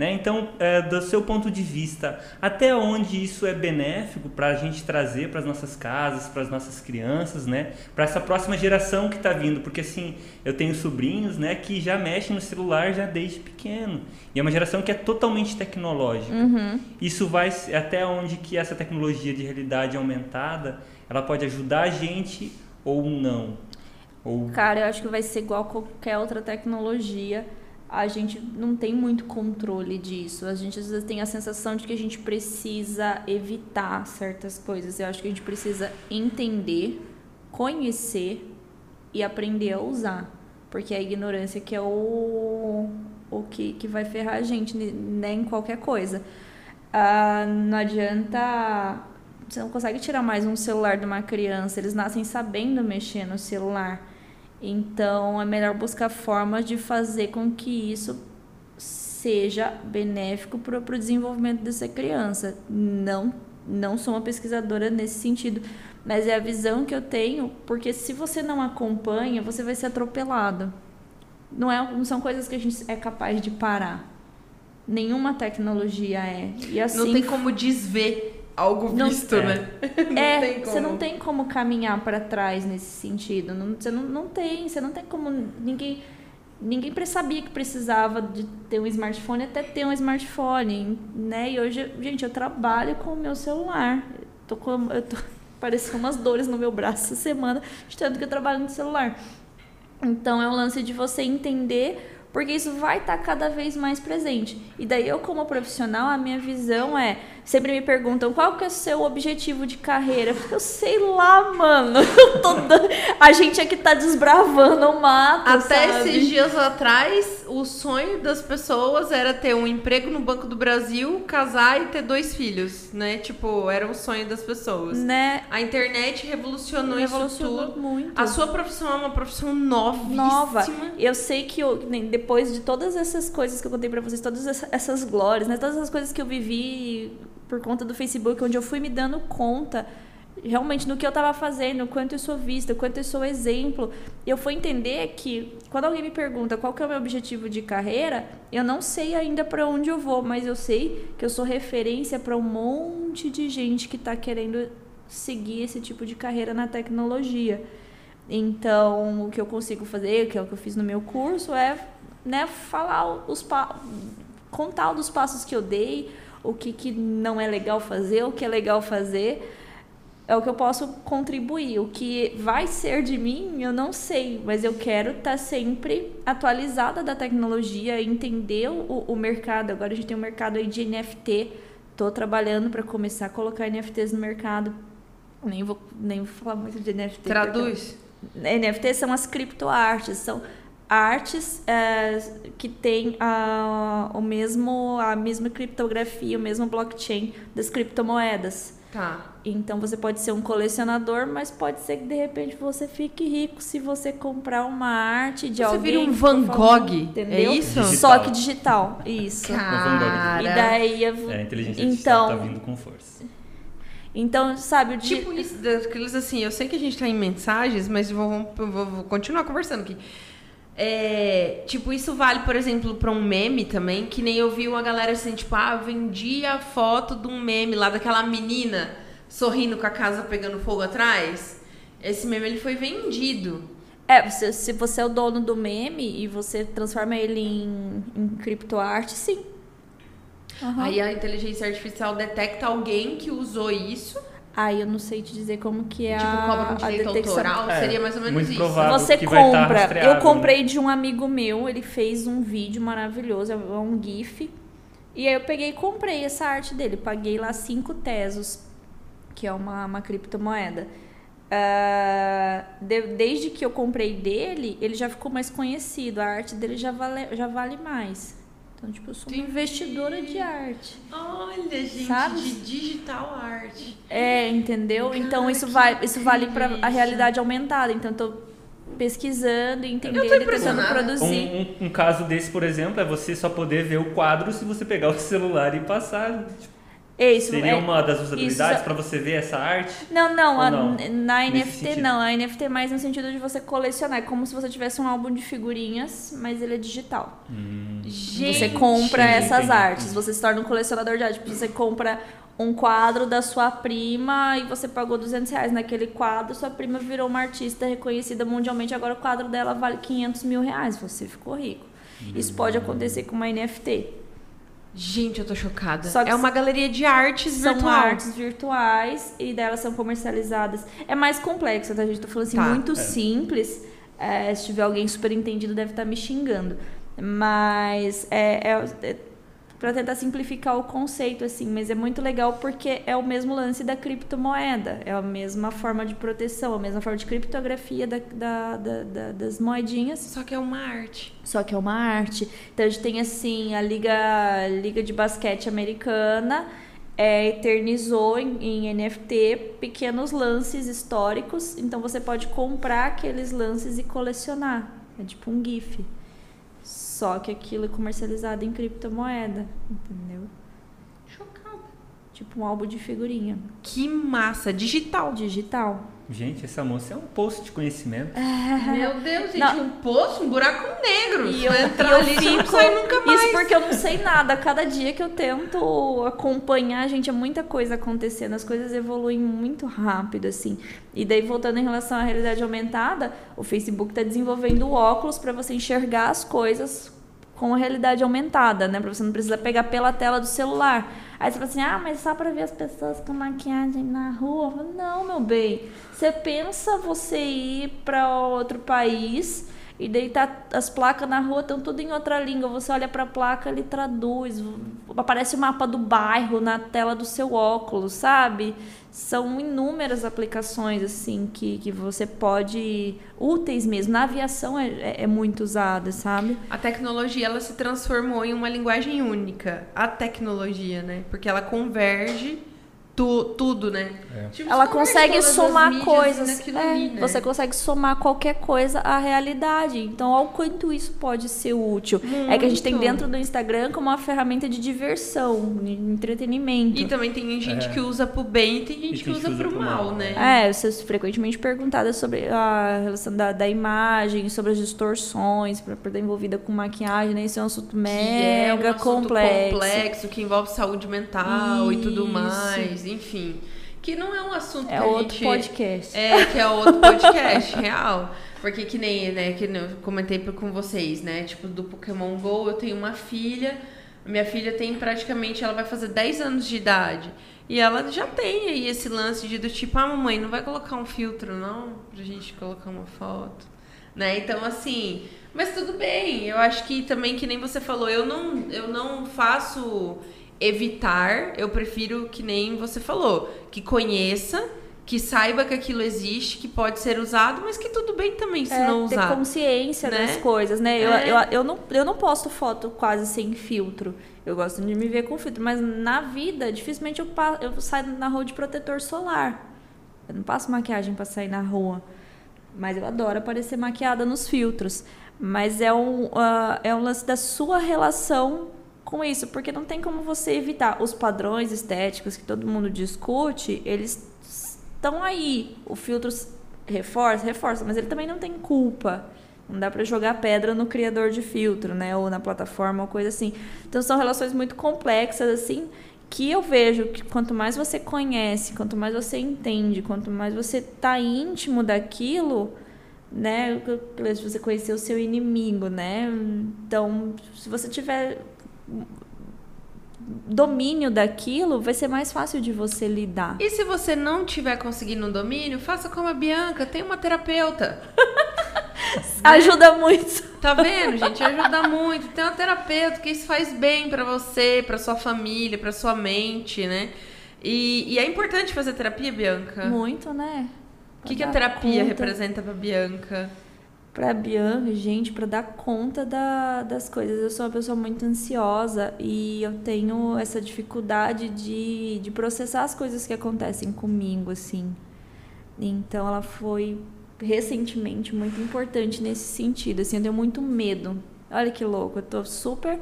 Né? Então, é, do seu ponto de vista, até onde isso é benéfico para a gente trazer para as nossas casas, para as nossas crianças, né? para essa próxima geração que está vindo? Porque assim, eu tenho sobrinhos né, que já mexem no celular já desde pequeno. E é uma geração que é totalmente tecnológica. Uhum. Isso vai até onde que essa tecnologia de realidade aumentada ela pode ajudar a gente ou não? Ou Cara, eu acho que vai ser igual a qualquer outra tecnologia. A gente não tem muito controle disso. A gente às vezes tem a sensação de que a gente precisa evitar certas coisas. Eu acho que a gente precisa entender, conhecer e aprender a usar. Porque é a ignorância que é o, o que, que vai ferrar a gente, né, em qualquer coisa. Ah, não adianta. Você não consegue tirar mais um celular de uma criança. Eles nascem sabendo mexer no celular. Então é melhor buscar formas de fazer com que isso seja benéfico para o desenvolvimento dessa criança. Não, não sou uma pesquisadora nesse sentido, mas é a visão que eu tenho, porque se você não acompanha, você vai ser atropelado. Não, é, não são coisas que a gente é capaz de parar. Nenhuma tecnologia é. E assim, Não tem como desver algo visto, É. né? é, você não tem como caminhar para trás nesse sentido. Não, você não, não tem, você não tem como ninguém ninguém sabia que precisava de ter um smartphone até ter um smartphone, né? E hoje, gente, eu trabalho com o meu celular. Tô com, eu tô parecendo umas dores no meu braço essa semana, de tanto que eu trabalho no celular. Então é um lance de você entender, porque isso vai estar cada vez mais presente. E daí eu, como profissional, a minha visão é. Sempre me perguntam qual que é o seu objetivo de carreira. Eu sei lá, mano. Dando- A gente aqui tá desbravando o mato. Até sabe? esses dias atrás, o sonho das pessoas era ter um emprego no Banco do Brasil, casar e ter dois filhos, né? Tipo, era o sonho das pessoas. Né? A internet revolucionou, Revolucionou isso tudo. muito. A sua profissão é uma profissão novíssima. nova. Eu sei que eu, depois de todas essas coisas que eu contei pra vocês, todas essa- essas glórias, né, todas essas coisas que eu vivi por conta do Facebook, onde eu fui me dando conta realmente no que eu tava fazendo, quanto eu sou vista, quanto eu sou exemplo. Eu fui entender que quando alguém me pergunta qual que é o meu objetivo de carreira, eu não sei ainda para onde eu vou, mas eu sei que eu sou referência para um monte de gente que tá querendo seguir esse tipo de carreira na tecnologia. Então, o que eu consigo fazer, que é o que eu fiz no meu curso, é né, falar os contar dos passos que eu dei, o que, que não é legal fazer, o que é legal fazer. É o que eu posso contribuir. O que vai ser de mim, eu não sei, mas eu quero estar sempre atualizada da tecnologia, entender o, o mercado. Agora a gente tem um mercado aí de NFT. Estou trabalhando para começar a colocar NFTs no mercado. Nem vou, nem vou falar muito de NFT. porque- Traduz. NFT são as criptoartes, são artes é, que têm a, o mesmo, a mesma criptografia, o mesmo blockchain das criptomoedas. Tá. Então você pode ser um colecionador, mas pode ser que de repente você fique rico se você comprar uma arte de Você alguém. vira um Van Gogh, entendeu? é isso? Digital. Só que digital, isso. Van Gogh. Cara. E daí eu- é, a inteligência artificial então, tá vindo com força. Então, sabe, o di- Tipo isso, daqueles assim, eu sei que a gente tá em mensagens, mas vou- vou- vou continuar conversando aqui. É, tipo, isso vale, por exemplo, pra um meme também, que nem eu vi uma galera assim, tipo, ah, vendi a foto de um meme lá daquela menina sorrindo com a casa pegando fogo atrás. Esse meme ele foi vendido. É, você- se você é o dono do meme e você transforma ele em, em criptoarte, sim. Aham. Aí a inteligência artificial detecta alguém que usou isso, Aí eu não sei te dizer como que é tipo, a, cobra um a direito detecção. autoral, É, seria mais ou menos muito isso. Você tá compra. eu né? comprei de um amigo meu, ele fez um vídeo maravilhoso, é um GIF. E aí eu peguei e comprei essa arte dele. Paguei lá 5 tesos, que é uma, uma criptomoeda. Ah, de- desde que eu comprei dele, ele já ficou mais conhecido. A arte dele já vale, já vale mais. Então, tipo, eu sou uma Entendi. investidora de arte. Olha, gente, Sabe? de digital art. É, entendeu? então Cara, isso que vai, isso vale para a isso. realidade aumentada. Então eu tô pesquisando e entendendo e tentando produzir. Um, um- um caso desse, por exemplo, é você só poder ver o quadro se você pegar o celular e passar. Tipo, isso, Seria é- uma das usabilidades isso- para você ver essa arte? Não, não, a- não? na Nesse NFT sentido? não. A NFT é mais no sentido de você colecionar. É como se você tivesse um álbum de figurinhas, mas ele é digital. Gente, Você compra essas entendi, artes, entendi. você se torna um colecionador de arte. Você compra um quadro da sua prima e você pagou 200 reais naquele quadro, sua prima virou uma artista reconhecida mundialmente, agora o quadro dela vale 500 mil reais, você ficou rico. Isso pode acontecer com uma NFT. Gente, eu tô chocada. Só que é uma galeria de artes São virtual. artes virtuais e delas são comercializadas. É mais complexo, tá, gente? Tô falando assim, Tá. muito É. simples. É, se tiver alguém super entendido, deve estar me xingando. Mas é, é, é para tentar simplificar o conceito, assim, mas é muito legal porque é o mesmo lance da criptomoeda. É a mesma forma de proteção, a mesma forma de criptografia da, da- da- da- das moedinhas. Só que é uma arte. Só que é uma arte. Então a gente tem assim a liga, liga de basquete americana é, eternizou em, em NFT pequenos lances históricos. Então você pode comprar aqueles lances e colecionar. É tipo um GIF. Só que aquilo é comercializado em criptomoeda, entendeu? Tipo um álbum de figurinha Que massa. Digital. digital. Gente, essa moça é um poço de conhecimento. Meu Deus, gente. Não. Um poço, um buraco negro. E eu, e entrar eu ali, você não sai nunca mais. Isso porque eu não sei nada. Cada dia que eu tento acompanhar, gente, é muita coisa acontecendo. As coisas evoluem muito rápido, assim. E daí, voltando em relação à realidade aumentada, o Facebook está desenvolvendo óculos para você enxergar as coisas com realidade aumentada, né? Pra você não precisar pegar pela tela do celular. Aí você fala assim, ah, mas só pra ver as pessoas com maquiagem na rua? Falo, Não, meu bem. Você pensa você ir pra outro país e tá, as placas na rua estão tudo em outra língua. Você olha pra placa, ele traduz. Aparece o mapa do bairro na tela do seu óculos, sabe? São inúmeras aplicações, assim, que, que você pode... Úteis mesmo. Na aviação é, é, é muito usada, sabe? A tecnologia, ela se transformou em uma linguagem única. A tecnologia, né? Porque ela converge tu- tudo, né? Tipo, Ela converge consegue somar mídias coisas. é, ali, né? Você consegue somar qualquer coisa à realidade. Então, ao quanto isso pode ser útil. É que a gente tem Muito. dentro do Instagram como uma ferramenta de diversão, de entretenimento. E também tem gente É. que usa pro bem e tem gente tem que gente usa que usa pro pro mal, mal, né? É, você é frequentemente perguntada sobre a relação da, da imagem, sobre as distorções, para estar envolvida com maquiagem, né? Isso é um assunto que mega é um assunto complexo. complexo, que envolve saúde mental e tudo Isso. mais, enfim. Que não é um assunto É que a outro gente... podcast. É, que é outro podcast, real. Porque que nem, né, que eu comentei com vocês, né? Tipo, do Pokémon GO, eu tenho uma filha. Minha filha tem praticamente, ela vai fazer 10 anos de idade. E ela já tem aí esse lance de do tipo, ah, mamãe, não vai colocar um filtro, não? Pra gente colocar uma foto. Né? Então, assim, mas tudo bem. Eu acho que também, que nem você falou, eu não, eu não faço evitar, eu prefiro que nem você falou, que conheça, que saiba que aquilo existe, que pode ser usado, mas que tudo bem também se É, não ter usar. consciência né? das coisas, né? Eu, É. eu, eu, não, eu não posto foto quase sem filtro. Eu gosto de me ver com filtro, mas na vida, dificilmente eu, eu saio na rua de protetor solar. Eu não passo maquiagem pra sair na rua. Mas eu adoro aparecer maquiada nos filtros. Mas é um, ah, é um lance da sua relação com isso, porque não tem como você evitar os padrões estéticos que todo mundo discute, eles estão aí. O filtro reforça, reforça, mas ele também não tem culpa. Não dá para jogar pedra no criador de filtro, né, ou na plataforma ou coisa assim. Então são relações muito complexas assim, que eu vejo que quanto mais você conhece, quanto mais você entende, quanto mais você tá íntimo daquilo, né, você conhecer o seu inimigo, né? Então, se você tiver domínio daquilo, vai ser mais fácil de você lidar. E se você não tiver conseguindo um domínio, faça como a Bianca, tem uma terapeuta. Ajuda muito. Tá vendo, gente? Ajuda muito. Tem uma terapeuta que isso faz bem pra você, pra sua família, pra sua mente, né? E, e é importante fazer terapia, Bianca? Muito, né? O que, que a terapia conta. representa pra Bianca? Pra Bianca, gente, pra dar conta da, das coisas. Eu sou uma pessoa muito ansiosa e eu tenho essa dificuldade de, de processar as coisas que acontecem comigo, assim. Então ela foi recentemente muito importante nesse sentido. Assim, eu tenho muito medo. Olha que louco, eu tô super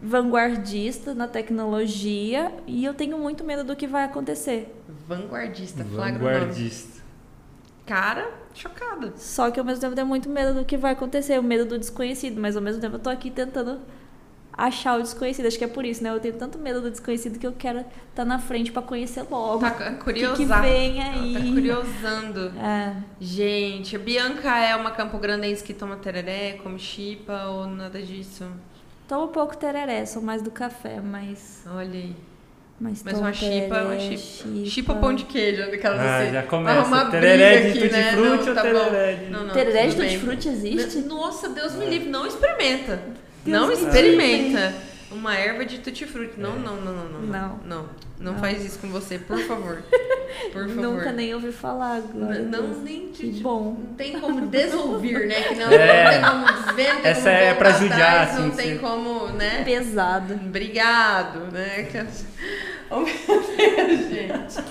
vanguardista na tecnologia e eu tenho muito medo do que vai acontecer. Vanguardista, flagra Vanguardista. Cara, chocada. Só que ao mesmo tempo eu tenho muito medo do que vai acontecer, o medo do desconhecido, mas ao mesmo tempo eu tô aqui tentando achar o desconhecido. Acho que é por isso, né? Eu tenho tanto medo do desconhecido que eu quero estar tá na frente para conhecer logo. Tá curiosa. Que, que vem aí. Tá curiosando. É. Gente, a Bianca é uma campograndense que toma tereré, come chipa ou nada disso? Tomo um pouco tereré, sou mais do café, mas... Olha aí. Mas, mas uma chipa, uma chipa. Chipa pão de queijo, aquelas ah, assim. Já começa. Tereré de tutti né? ou tá tereré de... Não, não, tereré de tutti frutti existe? Nossa, Deus me livre, não experimenta. Deus não experimenta uma erva de tutti-frutti. Não, não, não, não, não. Não. Não. Não faz isso com você, por favor. Por favor. Nunca nem ouvi falar agora. Não, não nem que bom. Não tem como desouvir, né? Que não, é. não tem como desver, não tem Essa como é pra judiar, assim, Não tem sim. como, né? Pesado. Obrigado, né? Oh, meu Deus, gente.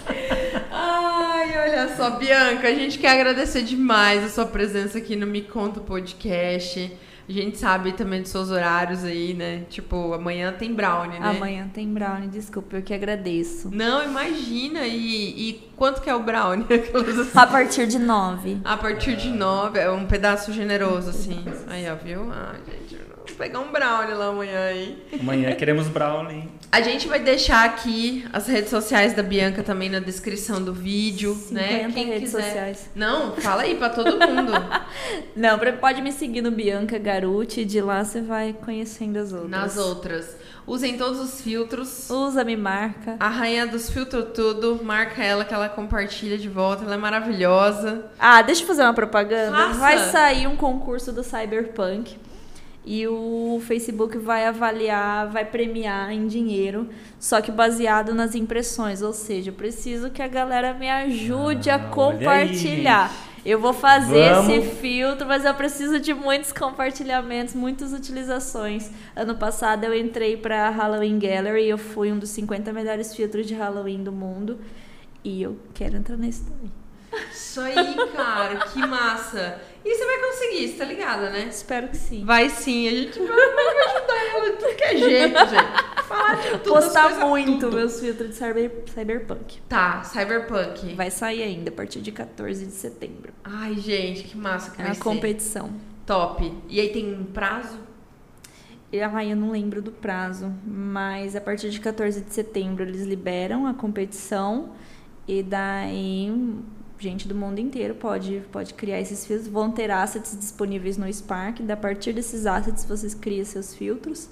Ai, olha só, Bianca, a gente quer agradecer demais a sua presença aqui no Me Conta Podcast. A gente sabe também dos seus horários aí, né? Tipo, amanhã tem brownie, né? Amanhã tem brownie, desculpa, eu que agradeço. Não, imagina. E, e quanto que é o brownie? A partir de nove. A partir de nove, é um pedaço generoso, assim. Aí, ó, viu? Ah, gente, vou pegar um brownie lá amanhã aí. Amanhã queremos brownie. A gente vai deixar aqui as redes sociais da Bianca também na descrição do vídeo, 50 né? Quem redes quiser. sociais. Não, fala aí pra todo mundo. Não, pode me seguir no Bianca Garuti, de lá você vai conhecendo as outras. Nas outras. Usem todos os filtros. Usa, me marca. A rainha dos filtros tudo, marca ela que ela compartilha de volta, ela é maravilhosa. Ah, deixa eu fazer uma propaganda. Faça. Vai sair um concurso do Cyberpunk e o Facebook vai avaliar, vai premiar em dinheiro, só que baseado nas impressões, ou seja, eu preciso que a galera me ajude Ah, a compartilhar. eu vou fazer Vamos. esse filtro, mas eu preciso de muitos compartilhamentos, muitas utilizações. Ano passado eu entrei para Halloween Gallery, eu fui um dos 50 melhores filtros de Halloween do mundo, e eu quero entrar nesse também. Isso aí, cara, que massa. E você vai conseguir, você tá ligada, né? Espero que sim. Vai sim, a gente vai, vai ajudar ela de tudo que é jeito, gente. Falar de tudo, Postar muito tudo. meus filtros de cyber, Cyberpunk. Tá, Cyberpunk. Vai sair ainda a partir de 14 de setembro. Ai, gente, que massa que É vai a ser. competição. Top. E aí tem um prazo? Ai, eu não lembro do prazo, mas a partir de 14 de setembro eles liberam a competição e daí gente do mundo inteiro pode, pode criar esses filtros. Vão ter assets disponíveis no Spark. A partir desses assets vocês criam seus filtros.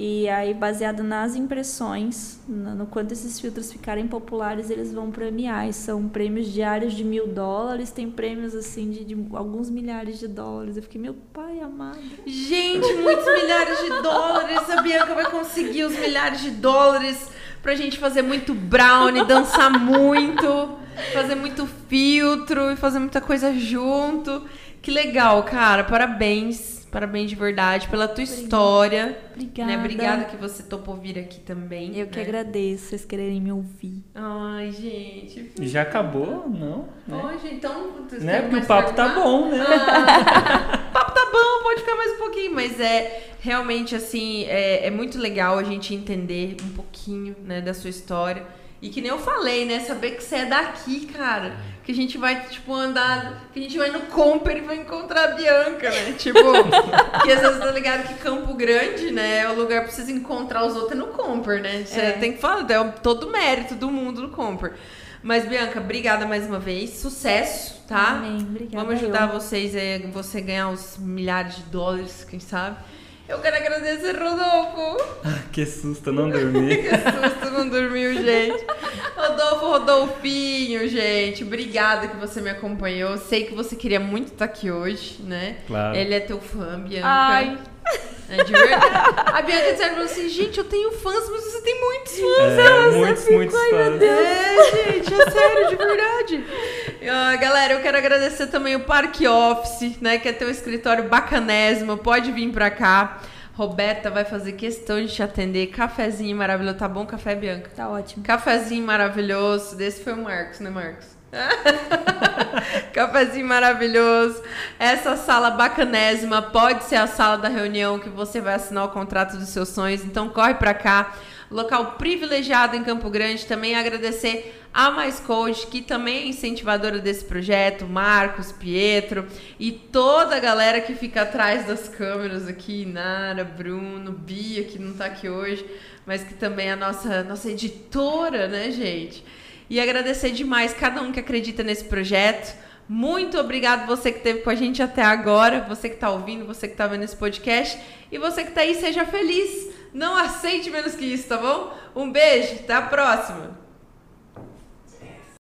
E aí, baseado nas impressões, no, no quanto esses filtros ficarem populares, eles vão premiar. E são prêmios diários de mil dólares, tem prêmios assim de, de alguns milhares de dólares. Eu fiquei, meu pai amado. Gente, muitos milhares de dólares. A Bianca vai conseguir os milhares de dólares pra gente fazer muito brownie, dançar muito, fazer muito filtro e fazer muita coisa junto. Que legal, cara. Parabéns. Parabéns de verdade pela tua história. Obrigada. Né? Obrigada que você topou vir aqui também. Eu que né? agradeço vocês quererem me ouvir. Ai, gente. Já acabou? Não? Né? Hoje, então. Né? Porque o papo tá bom, né? Ah, o papo tá bom, pode ficar mais um pouquinho mas é realmente assim, é, é muito legal a gente entender um pouquinho, né, da sua história. E que nem eu falei, né? Saber que você é daqui, cara. Que a gente vai, tipo, andar. Que a gente vai no Comper e vai encontrar a Bianca, né? Tipo, que às vezes tá ligado que Campo Grande, né? É o lugar pra vocês encontrar os outros é no Comper, né? Você É. tem que falar, é todo o mérito do mundo no Comper. Mas, Bianca, obrigada mais uma vez. Sucesso, tá? Amém. Obrigada, Vamos ajudar eu. vocês a você ganhar uns milhares de dólares, quem sabe? Eu quero agradecer, Rodolfo. Ah, que susto, eu não dormi. Que susto, não dormiu, gente. Rodolfo Rodolfinho, gente. Obrigada que você me acompanhou. Sei que você queria muito estar aqui hoje, né? Claro. Ele é teu fã, Bianca. Ai. É de verdade. A Bianca disse pra assim, gente, eu tenho fãs, mas você tem muitos fãs. É, muitos, muitos fãs. É, gente, é sério, de verdade. Ah, galera, eu quero agradecer também o Parque Office, né? Que é teu escritório bacanésimo. Pode vir pra cá. Roberta vai fazer questão de te atender. Cafezinho maravilhoso. Tá bom café, Bianca? Tá ótimo. Cafezinho maravilhoso. Desse foi o Marcos, né, Marcos? Cafezinho maravilhoso. Essa sala bacanésima pode ser a sala da reunião que você vai assinar o contrato dos seus sonhos. Então corre pra cá. Local privilegiado em Campo Grande. Também agradecer a Mais Code, que também é incentivadora desse projeto, Marcos, Pietro e toda a galera que fica atrás das câmeras aqui, Nara, Bruno, Bia, que não tá aqui hoje, mas que também é a nossa, nossa editora, né, gente? E agradecer demais cada um que acredita nesse projeto. Muito obrigado você que esteve com a gente até agora, você que está ouvindo, você que está vendo esse podcast e você que está aí, seja feliz. Não aceite menos que isso, tá bom? Um beijo, até a próxima.